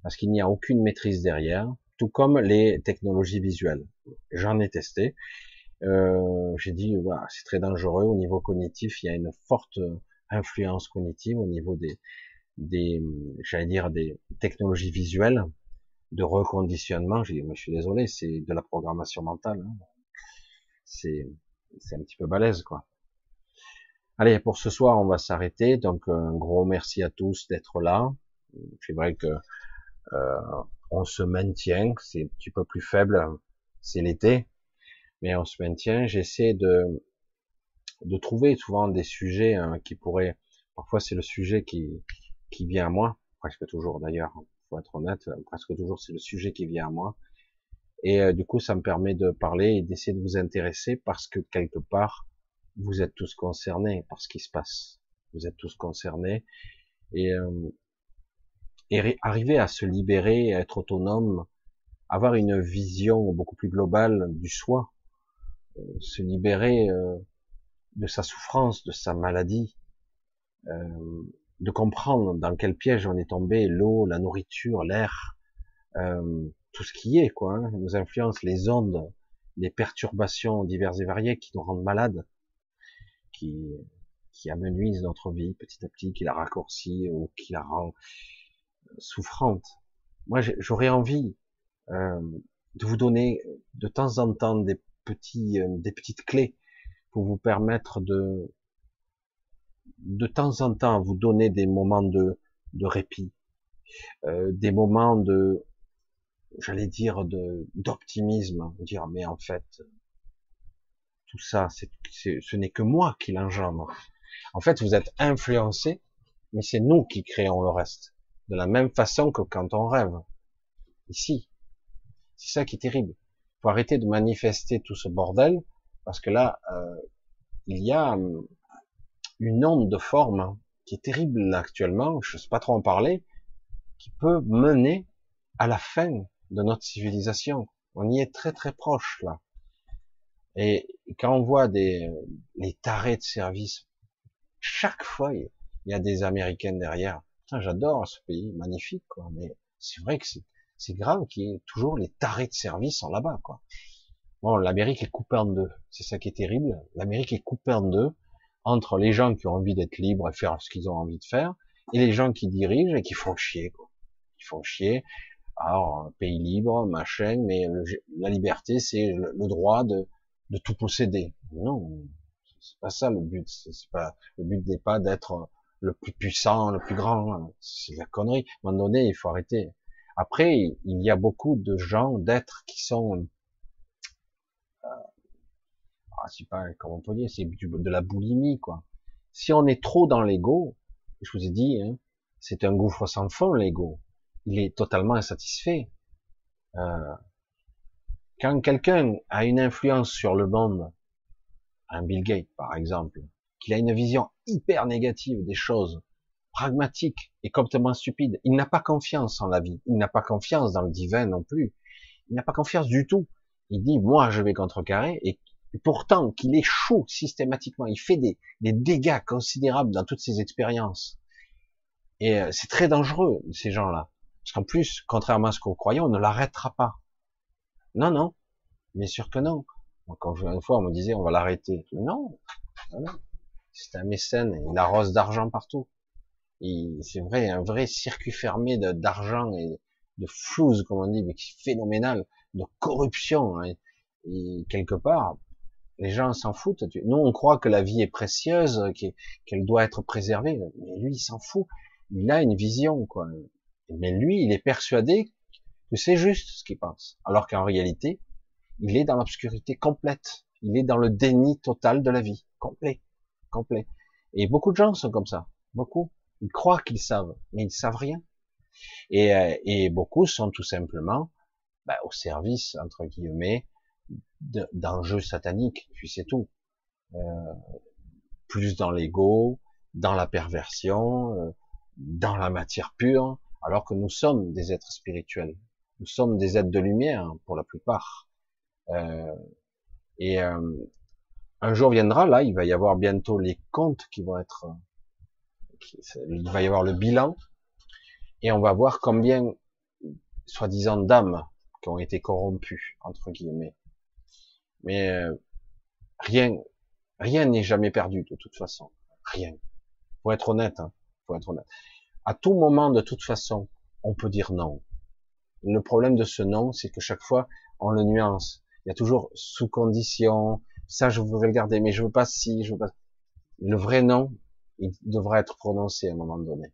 parce qu'il n'y a aucune maîtrise derrière tout comme les technologies visuelles. J'en ai testé. Euh, j'ai dit, voilà, c'est très dangereux au niveau cognitif. Il y a une forte influence cognitive au niveau des, des, j'allais dire, des technologies visuelles de reconditionnement. J'ai dit, je suis désolé, c'est de la programmation mentale. Hein. C'est, c'est un petit peu balèze, quoi. Allez, pour ce soir, on va s'arrêter. Donc, un gros merci à tous d'être là. C'est vrai que euh, on se maintient, c'est un petit peu plus faible, c'est l'été, mais on se maintient. J'essaie de, de trouver souvent des sujets hein, qui pourraient, parfois c'est le sujet qui, qui vient à moi, presque toujours d'ailleurs, faut être honnête, presque toujours c'est le sujet qui vient à moi. Et euh, du coup, ça me permet de parler et d'essayer de vous intéresser parce que quelque part, vous êtes tous concernés par ce qui se passe. Vous êtes tous concernés. Et euh, et arriver à se libérer, à être autonome, avoir une vision beaucoup plus globale du soi, euh, se libérer euh, de sa souffrance, de sa maladie, euh, de comprendre dans quel piège on est tombé, l'eau, la nourriture, l'air, tout ce qui est, quoi, hein, nous influence les ondes, les perturbations diverses et variées qui nous rendent malades, qui, qui amenuisent notre vie petit à petit, qui la raccourcit ou qui la rend souffrante. Moi, j'aurais envie euh, de vous donner de temps en temps des petits, euh, des petites clés pour vous permettre de, de temps en temps, vous donner des moments de, de répit, euh, des moments de, j'allais dire, de d'optimisme, dire mais en fait, tout ça, c'est, ce n'est que moi qui l'engendre. En fait, vous êtes influencé, mais c'est nous qui créons le reste de la même façon que quand on rêve. Ici. C'est ça qui est terrible. Il faut arrêter de manifester tout ce bordel, parce que là, euh, il y a hum, une onde de forme qui est terrible actuellement, je ne sais pas trop en parler, qui peut mener à la fin de notre civilisation. On y est très très proche là. Et quand on voit des les tarés de service, chaque fois il y a des Américains derrière j'adore ce pays, magnifique, quoi. Mais c'est vrai que c'est grave qu'il y ait toujours les tarés de service en là-bas, quoi. Bon, l'Amérique est coupée en deux. C'est ça qui est terrible. L'Amérique est coupée en deux entre les gens qui ont envie d'être libres et faire ce qu'ils ont envie de faire, et les gens qui dirigent et qui font chier, quoi. Qui font chier. Alors, pays libre, machin, mais la liberté, c'est le, droit de, de tout posséder. Non, c'est pas ça le but. C'est pas le but n'est pas d'être le plus puissant, le plus grand, c'est la connerie. À un moment donné, il faut arrêter. Après, il y a beaucoup de gens, d'êtres qui sont, euh, ah, c'est pas comment on peut dire, c'est de la boulimie quoi. Si on est trop dans l'ego, je vous ai dit, hein, c'est un gouffre sans fond, l'ego. Il est totalement insatisfait. Euh, quand quelqu'un a une influence sur le monde, un Bill Gates par exemple, qu'il a une vision hyper négative des choses, pragmatique et complètement stupide, il n'a pas confiance en la vie, il n'a pas confiance dans le divin non plus, il n'a pas confiance du tout. Il dit, moi je vais contrecarrer, et pourtant qu'il échoue systématiquement, il fait des, des dégâts considérables dans toutes ses expériences. Et euh, c'est très dangereux, ces gens-là. Parce qu'en plus, contrairement à ce qu'on croyait, on ne l'arrêtera pas. Non, non. Bien sûr que non. Quand une fois, on me disait, on va l'arrêter. Non. non, C'est un mécène, il arrose d'argent partout. C'est vrai, un vrai circuit fermé d'argent et de flouze, comme on dit, mais qui est phénoménal, de corruption. Hein. Et quelque part, les gens s'en foutent. Nous, on croit que la vie est précieuse, qu'elle doit être préservée, mais lui, il s'en fout. Il a une vision, quoi. Mais lui, il est persuadé que c'est juste ce qu'il pense. Alors qu'en réalité, il est dans l'obscurité complète. Il est dans le déni total de la vie. Complet. Complet. Et beaucoup de gens sont comme ça. Beaucoup. Ils croient qu'ils savent, mais ils ne savent rien. Et, euh, et beaucoup sont tout simplement bah, au service, entre guillemets, d'enjeux sataniques, puis c'est tout. Euh, plus dans l'ego, dans la perversion, euh, dans la matière pure, alors que nous sommes des êtres spirituels. Nous sommes des êtres de lumière, pour la plupart. Euh, et euh, un jour viendra, là, il va y avoir bientôt les comptes qui vont être... il va y avoir le bilan, et on va voir combien, soi-disant, d'âmes qui ont été corrompues, entre guillemets. Mais euh, rien, rien n'est jamais perdu de toute façon. Rien. Faut être honnête. Hein. Faut être honnête. À tout moment, de toute façon, on peut dire non. Le problème de ce non, c'est que chaque fois, on le nuance. Il y a toujours sous condition. Ça, je voudrais le garder, mais je veux pas si, je veux. Le vrai non, il devra être prononcé à un moment donné.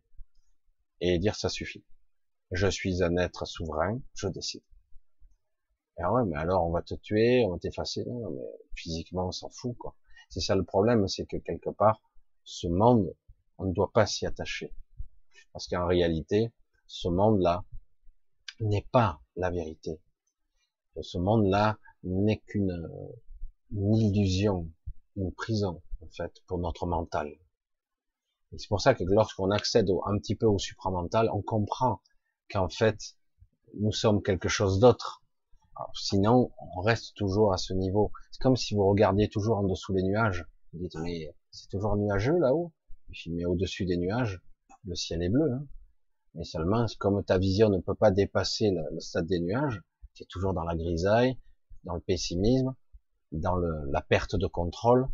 Et dire ça suffit. Je suis un être souverain, je décide. Ah ouais, mais alors on va te tuer, on va t'effacer. Non, mais physiquement, on s'en fout, quoi. C'est ça le problème, c'est que quelque part, ce monde, on ne doit pas s'y attacher. Parce qu'en réalité, ce monde-là n'est pas la vérité. Ce monde-là n'est qu'une illusion, une prison, en fait, pour notre mental. Et c'est pour ça que lorsqu'on accède un petit peu au supramental, on comprend qu'en fait, nous sommes quelque chose d'autre sinon, on reste toujours à ce niveau. C'est comme si vous regardiez toujours en dessous les nuages. Vous dites, mais c'est toujours nuageux là-haut. Mais au-dessus des nuages, le ciel est bleu. Hein. Mais seulement, comme ta vision ne peut pas dépasser le, stade des nuages, tu es toujours dans la grisaille, dans le pessimisme, dans la perte de contrôle,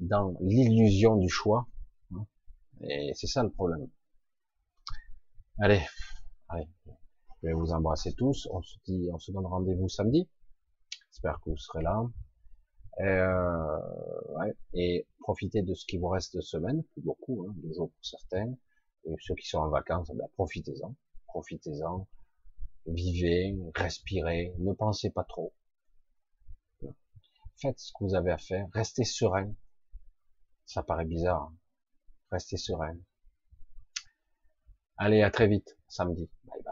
dans l'illusion du choix. Hein. Et c'est ça le problème. Allez, allez, je vais vous embrasser tous. On se dit, on se donne rendez-vous samedi. J'espère que vous serez là. Et, euh, ouais, et profitez de ce qui vous reste de semaine, plus beaucoup, hein, deux jours pour certains. Et ceux qui sont en vacances, ben, profitez-en, profitez-en, vivez, respirez, ne pensez pas trop. Faites ce que vous avez à faire, restez serein. Ça paraît bizarre, hein. restez serein. Allez, à très vite, samedi. Bye bye.